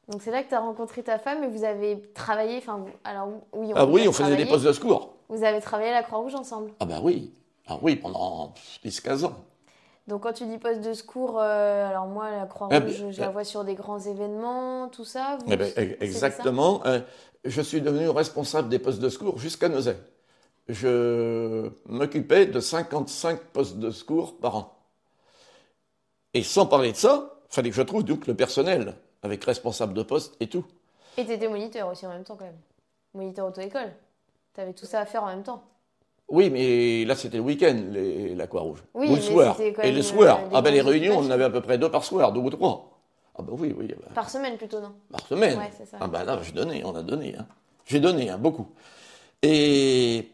Donc c'est là que tu as rencontré ta femme et vous avez travaillé. Enfin, alors oui, Ah oui, on faisait des postes de secours. Vous avez travaillé à la Croix-Rouge ensemble. Ah bah oui, ah oui, pendant 10-15 ans. Donc quand tu dis poste de secours, euh, alors moi la Croix-Rouge, Eh ben, je la euh, vois sur des grands événements, tout ça. vous- Eh ben, exactement. euh, je suis devenu responsable des postes de secours jusqu'à Nozay. Je m'occupais de 55 postes de secours par an. Et sans parler de ça, fallait que je trouve donc le personnel avec responsable de poste et tout. Et tu étais moniteur aussi en même temps quand même. Moniteur auto-école. Tu avais tout ça à faire en même temps. Oui, mais là c'était le week-end, les- la Croix-Rouge. Oui, ou le soir. Et le euh, soir. des Ah ben les réunions, on en avait à peu près deux par soir, deux ou trois. Ah ben oui, oui. ben, Par semaine plutôt, non? Par semaine. Ouais, c'est ça. Ah ben là, j'ai donné, on a donné. hein. J'ai donné, hein, beaucoup. Et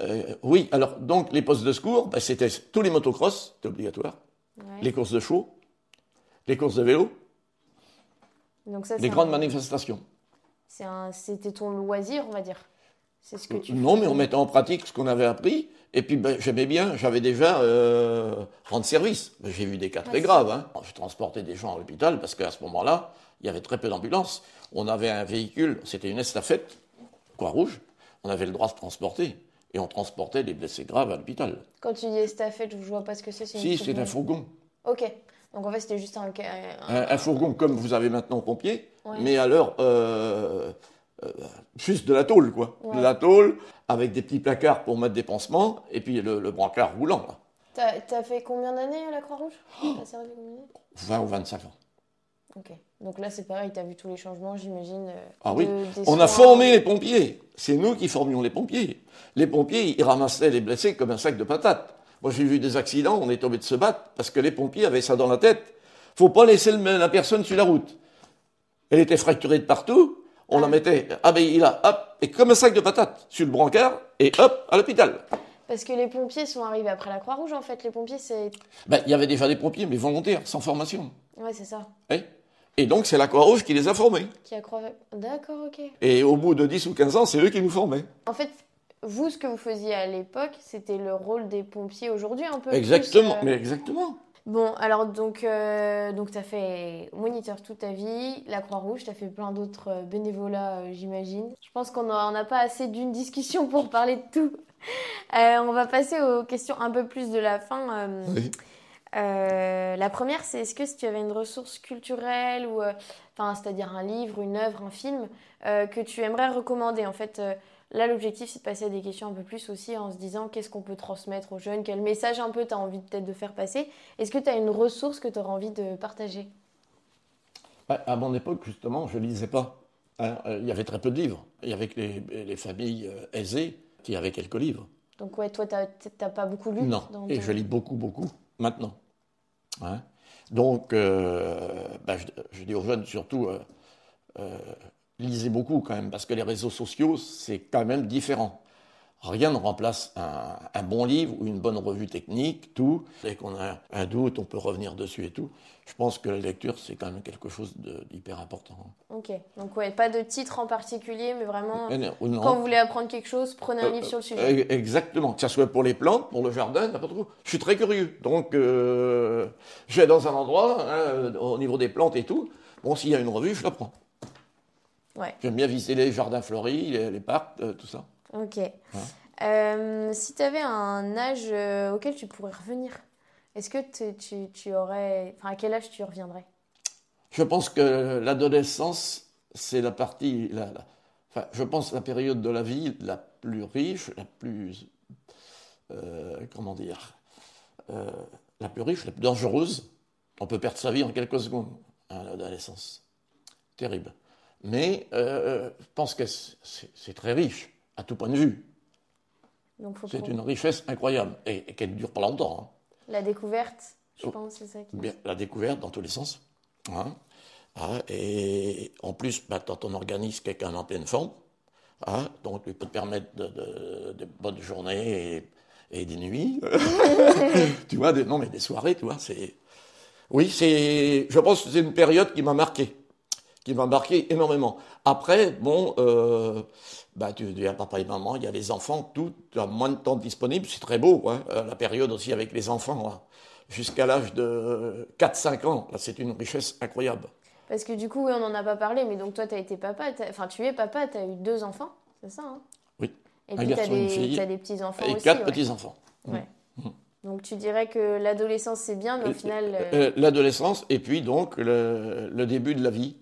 euh, oui, alors donc les postes de secours, ben, c'était tous les motocross, c'était obligatoire, Ouais. les courses de chevaux, les courses de vélo, Donc ça, les c'est grandes un- manifestations. c'est un- C'était ton loisir, on va dire. C'est ce que tu Non, mais on mettait en pratique ce qu'on avait appris. Et puis ben, j'aimais bien, j'avais déjà euh, rendre service. Ben, J'ai vu des cas très Ouais, graves. Hein. Je transportais des gens à l'hôpital parce qu'à ce moment-là, il y avait très peu d'ambulances. On avait un véhicule, c'était une estafette, Croix-Rouge. On avait le droit de transporter. Et on transportait des blessés graves à l'hôpital. Quand tu dis estafette, je vois pas ce que c'est. une Si, petite- c'est un fourgon. Ok. Donc en fait, c'était juste un. un- Un, un fourgon comme vous avez maintenant pompier, Ouais. mais alors euh, euh, juste de la tôle, quoi. Ouais. De la tôle avec des petits placards pour mettre des pansements et puis le, le brancard roulant. là. T'as t'as fait combien d'années à la Croix-Rouge? T'as servi combien d'années 20 ou 25 ans. Ok. Donc là, c'est pareil, t'as vu tous les changements, j'imagine. euh, Ah oui, de- on a formé les pompiers. C'est nous qui formions les pompiers. Les pompiers, ils ramassaient les blessés comme un sac de patates. Moi, j'ai vu des accidents, on est tombé de se battre parce que les pompiers avaient ça dans la tête. Faut pas laisser le- la personne sur la route. Elle était fracturée de partout. On la mettait, ah ben il a, hop, et comme un sac de patates sur le brancard, et hop, à l'hôpital. Parce que les pompiers sont arrivés après la Croix-Rouge, en fait. Les pompiers, c'est. Ben, il y avait déjà des pompiers, mais volontaires, sans formation. Ouais, c'est ça. Et donc, c'est la Croix-Rouge qui les a formés. Qui a. D'accord, ok. Et au bout de 10 ou 15 ans, c'est eux qui nous formaient. En fait, vous, ce que vous faisiez à l'époque, c'était le rôle des pompiers aujourd'hui, un peu. Exactement, plus, euh, mais exactement. Bon, alors donc, euh, donc tu as fait moniteur toute ta vie, la Croix-Rouge, tu as fait plein d'autres euh, bénévolats, euh, j'imagine. Je pense qu'on n'a pas assez d'une discussion pour <laughs> parler de tout. on va passer aux questions un peu plus de la fin. Oui. la première, c'est est-ce que si tu avais une ressource culturelle, ou, enfin, c'est-à-dire un livre, une œuvre, un film, que tu aimerais recommander En fait, Là, l'objectif, c'est de passer à des questions un peu plus aussi en se disant qu'est-ce qu'on peut transmettre aux jeunes, quel message un peu tu as envie peut-être de faire passer? Est-ce que tu as une ressource que tu auras envie de partager? Bah, À mon époque, justement, je ne lisais pas. Hein. Euh, il y avait très peu de livres. Il y avait que les, familles euh, aisées qui avaient quelques livres. Donc, ouais, toi, tu n'as pas beaucoup lu? Non, et je lis beaucoup, beaucoup maintenant. Hein. Donc, euh, bah, je, dis aux jeunes surtout, lisez beaucoup quand même, parce que les réseaux sociaux, c'est quand même différent. Rien ne remplace un, bon livre ou une bonne revue technique, tout. Dès qu'on a un doute, on peut revenir dessus et tout. Je pense que la lecture, c'est quand même quelque chose d'hyper important. Ok, donc ouais, pas de titre en particulier, mais vraiment, quand vous voulez apprendre quelque chose, prenez un euh, livre sur le sujet. Euh, exactement, que ce soit pour les plantes, pour le jardin, n'importe quoi. Je suis très curieux, donc euh, je vais dans un endroit, hein, au niveau des plantes et tout. Bon, s'il y a une revue, je la prends. J'aime bien visiter les jardins fleuris, les, parcs, euh, tout ça. Ok. Euh, si tu avais un âge euh, auquel tu pourrais revenir, est-ce que tu, tu, aurais. Enfin, à quel âge tu reviendrais? Je pense que l'adolescence, c'est la partie. La, enfin, je pense la période de la vie la plus riche, la plus. comment dire La plus riche, la plus dangereuse. On peut perdre sa vie en quelques secondes à l'adolescence. Terrible. Mais euh, je pense que c'est très riche, à tout point de vue. C'est une richesse incroyable et, qu'elle ne dure pas longtemps. Hein. La découverte, je oh. pense, c'est ça qui. Bien, la découverte dans tous les sens. Hein. Ah, et en plus, bah, quand on organise quelqu'un en pleine forme, hein, donc il peut te permettre de, bonnes journées et, des nuits. <laughs> tu vois, des, non, mais des soirées, tu vois, c'est. Oui, c'est. Je pense que c'est une période qui m'a marqué qui m'a marqué énormément. Après, bon, euh, bah, tu à papa et maman, il y a les enfants, tout, tu as moins de temps disponible, c'est très beau, hein, euh, la période aussi avec les enfants, jusqu'à l'âge de 4-5 ans, là, c'est une richesse incroyable. Parce que du coup, on n'en a pas parlé, mais donc toi, tu as été papa, enfin, tu es papa, tu as eu deux enfants, c'est ça hein? Oui. Et puis, tu as, des petits-enfants et quatre petits-enfants. Ouais. Mmh. Donc tu dirais que l'adolescence c'est bien, mais au final... Euh, l'adolescence et puis donc le, le, début de la vie.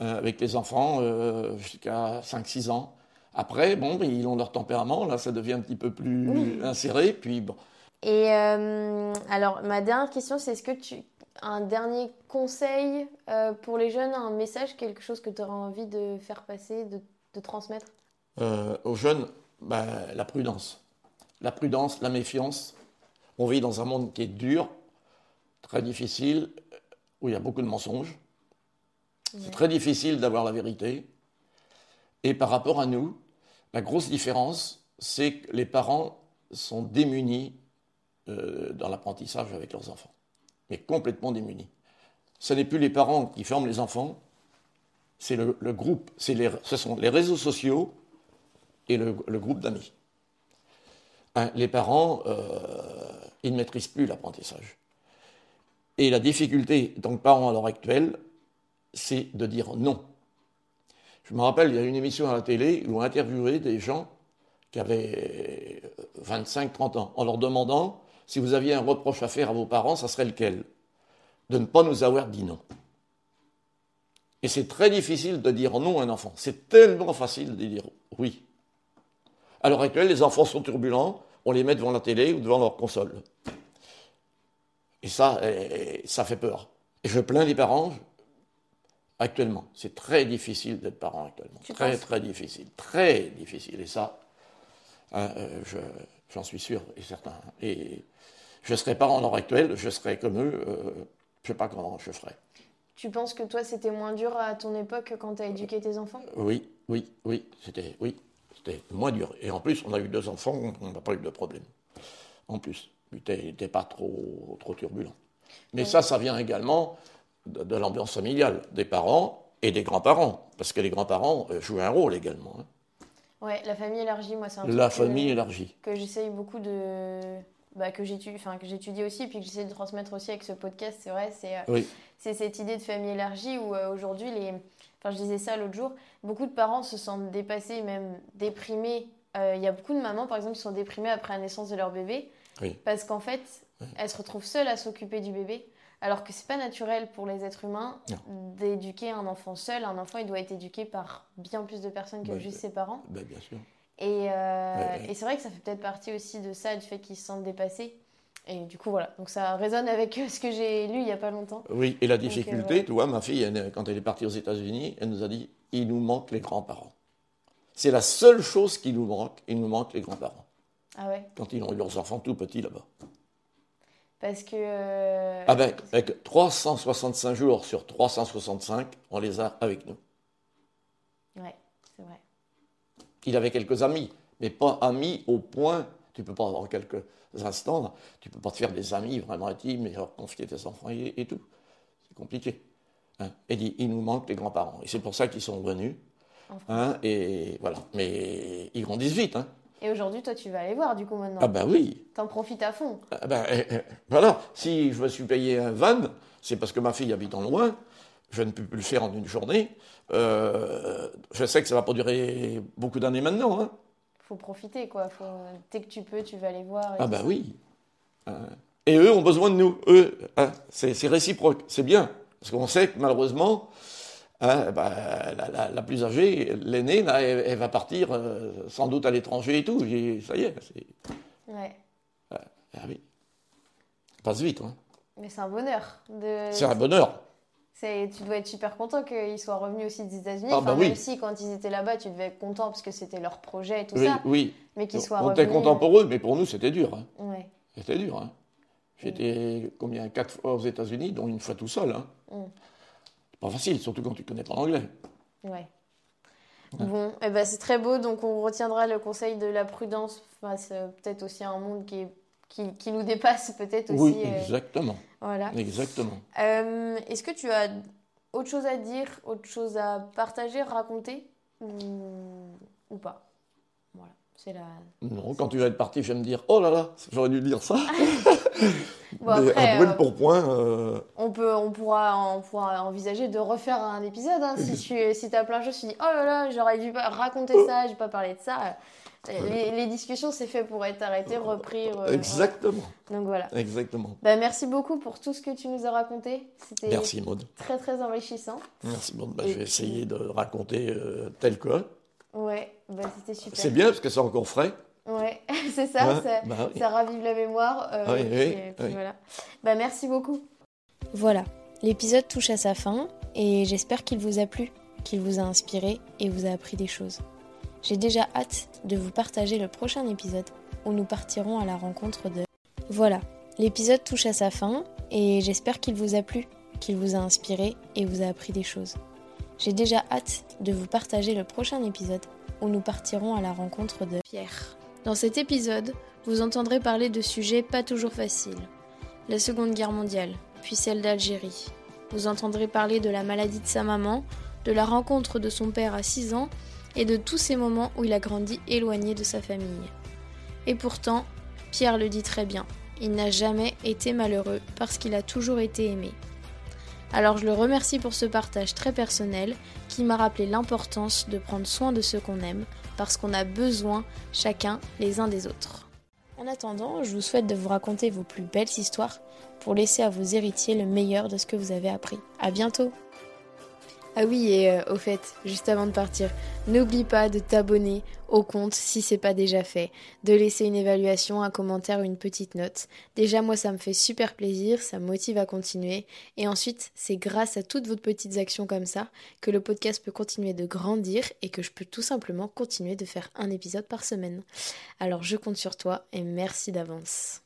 Euh, avec les enfants euh, jusqu'à 5-6 ans. Après, bon, ils ont leur tempérament, là ça devient un petit peu plus inséré, puis bon. Et euh, alors, ma dernière question, c'est est-ce que tu un dernier conseil pour les jeunes, un message, quelque chose que tu auras envie de faire passer, de, transmettre? Aux jeunes, bah, la prudence. La prudence, la méfiance. On vit dans un monde qui est dur, très difficile, où il y a beaucoup de mensonges. C'est très difficile d'avoir la vérité. Et par rapport à nous, la grosse différence, c'est que les parents sont démunis euh, dans l'apprentissage avec leurs enfants. Mais complètement démunis. Ce n'est plus les parents qui forment les enfants, c'est le, groupe, les, ce sont les réseaux sociaux et le, groupe d'amis. Hein, les parents, euh, ils ne maîtrisent plus l'apprentissage. Et la difficulté, donc parents à l'heure actuelle, c'est de dire non. Je me rappelle, il y a une émission à la télé où on interviewait des gens qui avaient 25-30 ans, en leur demandant si vous aviez un reproche à faire à vos parents, ça serait lequel? De ne pas nous avoir dit non. Et c'est très difficile de dire non à un enfant. C'est tellement facile de dire oui. À l'heure actuelle, les enfants sont turbulents, on les met devant la télé ou devant leur console. Et ça, eh, ça fait peur. Et je plains les parents, Actuellement, c'est très difficile d'être parent actuellement. très, très difficile. Très difficile. Et ça, hein, euh, j'en suis sûr et certain. Et je serais parent à l'heure actuelle, je serais comme eux, euh, je ne sais pas comment je ferais. Tu penses que toi, c'était moins dur à ton époque quand tu as éduqué tes enfants? Oui, oui, oui. C'était oui, c'était moins dur. Et en plus, on a eu deux enfants, on n'a pas eu de problème. En plus, tu n'étais pas trop, trop turbulent. Mais ça, ça vient également de, l'ambiance familiale des parents et des grands-parents, parce que les grands-parents euh, jouent un rôle également. Hein. Ouais, la famille élargie, moi, c'est un La famille élargie. Que j'essaye beaucoup de, bah, que j'étudie enfin, que aussi, puis que j'essaie de transmettre aussi avec ce podcast, c'est vrai, c'est euh, Oui. cette idée de famille élargie où euh, aujourd'hui, les... enfin, je disais ça l'autre jour, beaucoup de parents se sentent dépassés, même déprimés. Euh, Il y a beaucoup de mamans, par exemple, qui sont déprimées après la naissance de leur bébé, Oui. parce qu'en fait, elles se retrouvent seules à s'occuper du bébé. Alors que c'est pas naturel pour les êtres humains d'éduquer un enfant seul. Un enfant, il doit être éduqué par bien plus de personnes que Ouais, juste ouais. ses parents. Ben, bien sûr. Et, euh, Ouais, ouais. et c'est vrai que ça fait peut-être partie aussi de ça, du fait qu'ils se sentent dépassés. Et du coup, voilà. Donc ça résonne avec euh, ce que j'ai lu il y a pas longtemps. Oui, et la euh, difficulté, tu vois, ma fille, elle, quand elle est partie aux États-Unis, elle nous a dit il nous manque les grands-parents. C'est la seule chose qui nous manque, il nous manque les grands-parents. Ah ouais Quand ils ont eu leurs enfants tout petits là-bas. Parce que. euh, Ah ben, avec 365 jours sur 365, on les a avec nous. Ouais, c'est vrai. Il avait quelques amis, mais pas amis au point, tu peux pas avoir quelques instants, tu peux pas te faire des amis vraiment intimes et leur confier tes enfants et, et tout. C'est compliqué. Hein. Et dit, il nous manque les grands-parents. Et c'est pour ça qu'ils sont venus. Hein, et voilà. Mais ils grandissent vite. Hein. Et aujourd'hui, toi, tu vas aller voir, du coup, maintenant. Ah ben oui. T'en profites à fond. Ah ben, euh, euh, voilà. Si je me suis payé un van, c'est parce que ma fille habite en loin. Je ne peux plus le faire en une journée. Euh, je sais que ça va pas durer beaucoup d'années maintenant. Hein. Faut profiter, quoi. Faut... Dès que tu peux, tu vas les voir. Ah ben ça. oui. Hein. Et eux ont besoin de nous. Eux, hein, c'est réciproque. C'est bien. Parce qu'on sait que malheureusement, hein, ben, la, la- la plus âgée, l'aînée, elle, elle va partir euh, sans doute à l'étranger et tout. Ça y est. c'est- Ouais. Ah oui. Ça passe vite. Hein. Mais c'est un bonheur. De... C'est un bonheur. C'est- Tu dois être super content qu'ils soient revenus aussi des États-Unis. Ah, enfin, bah oui. Même si quand ils étaient là-bas, tu devais être content parce que c'était leur projet et tout Oui, ça. oui. Mais qu'ils soient On revenus. était content pour eux, mais pour nous, c'était dur. hein. Ouais. C'était dur. Hein. J'étais combien Quatre fois aux États-Unis, dont une fois tout seul. Hein. Pas facile, surtout quand tu connais pas l'anglais. Ouais. Bon, eh ben, c'est très beau, donc on retiendra le conseil de la prudence face euh, peut-être aussi à un monde qui, est- qui, qui nous dépasse peut-être aussi. Oui, euh, exactement. voilà. Exactement. Euh, Est-ce que tu as autre chose à dire, autre chose à partager, raconter ou, ou pas? La. Non, quand tu vas être parti, je vais me dire oh là là, j'aurais dû dire ça. <laughs> Bon, Mais après, à brûle euh, pour point. euh, On, peut, on, pourra, on pourra envisager de refaire un épisode. hein. si tu si as plein de choses, tu dis Oh là là, j'aurais dû raconter ça, j'ai pas parlé de ça. Les, les discussions, c'est fait pour être arrêté, repris. euh, Exactement. Donc voilà. Exactement. Bah, merci beaucoup pour tout ce que tu nous as raconté. C'était Merci Maud. très très enrichissant. Merci Maud. Bah, Et je vais essayer de raconter euh, tel que. Ouais, bah, c'était super. C'est bien parce que c'est encore frais. Ouais, <laughs> c'est ça, Hein ça, Bah oui. ça ravive la mémoire. euh, Oui, et puis- oui, et puis oui. voilà. Bah, merci beaucoup. Voilà, l'épisode touche à sa fin et j'espère qu'il vous a plu, qu'il vous a inspiré et vous a appris des choses. J'ai déjà hâte de vous partager le prochain épisode où nous partirons à la rencontre de... Voilà, l'épisode touche à sa fin et j'espère qu'il vous a plu, qu'il vous a inspiré et vous a appris des choses. J'ai déjà hâte de vous partager le prochain épisode où nous partirons à la rencontre de Pierre. Dans cet épisode, vous entendrez parler de sujets pas toujours faciles. La Seconde Guerre mondiale, puis celle d'Algérie. Vous entendrez parler de la maladie de sa maman, de la rencontre de son père à 6 ans et de tous ces moments où il a grandi éloigné de sa famille. Et pourtant, Pierre le dit très bien, il n'a jamais été malheureux parce qu'il a toujours été aimé. Alors je le remercie pour ce partage très personnel qui m'a rappelé l'importance de prendre soin de ceux qu'on aime parce qu'on a besoin chacun les uns des autres. En attendant, je vous souhaite de vous raconter vos plus belles histoires pour laisser à vos héritiers le meilleur de ce que vous avez appris. À bientôt Ah oui, et euh, au fait, juste avant de partir, n'oublie pas de t'abonner au compte si c'est pas déjà fait, de laisser une évaluation, un commentaire ou une petite note. Déjà, moi, ça me fait super plaisir, ça me motive à continuer. Et ensuite, c'est grâce à toutes vos petites actions comme ça que le podcast peut continuer de grandir et que je peux tout simplement continuer de faire un épisode par semaine. Alors, je compte sur toi et merci d'avance.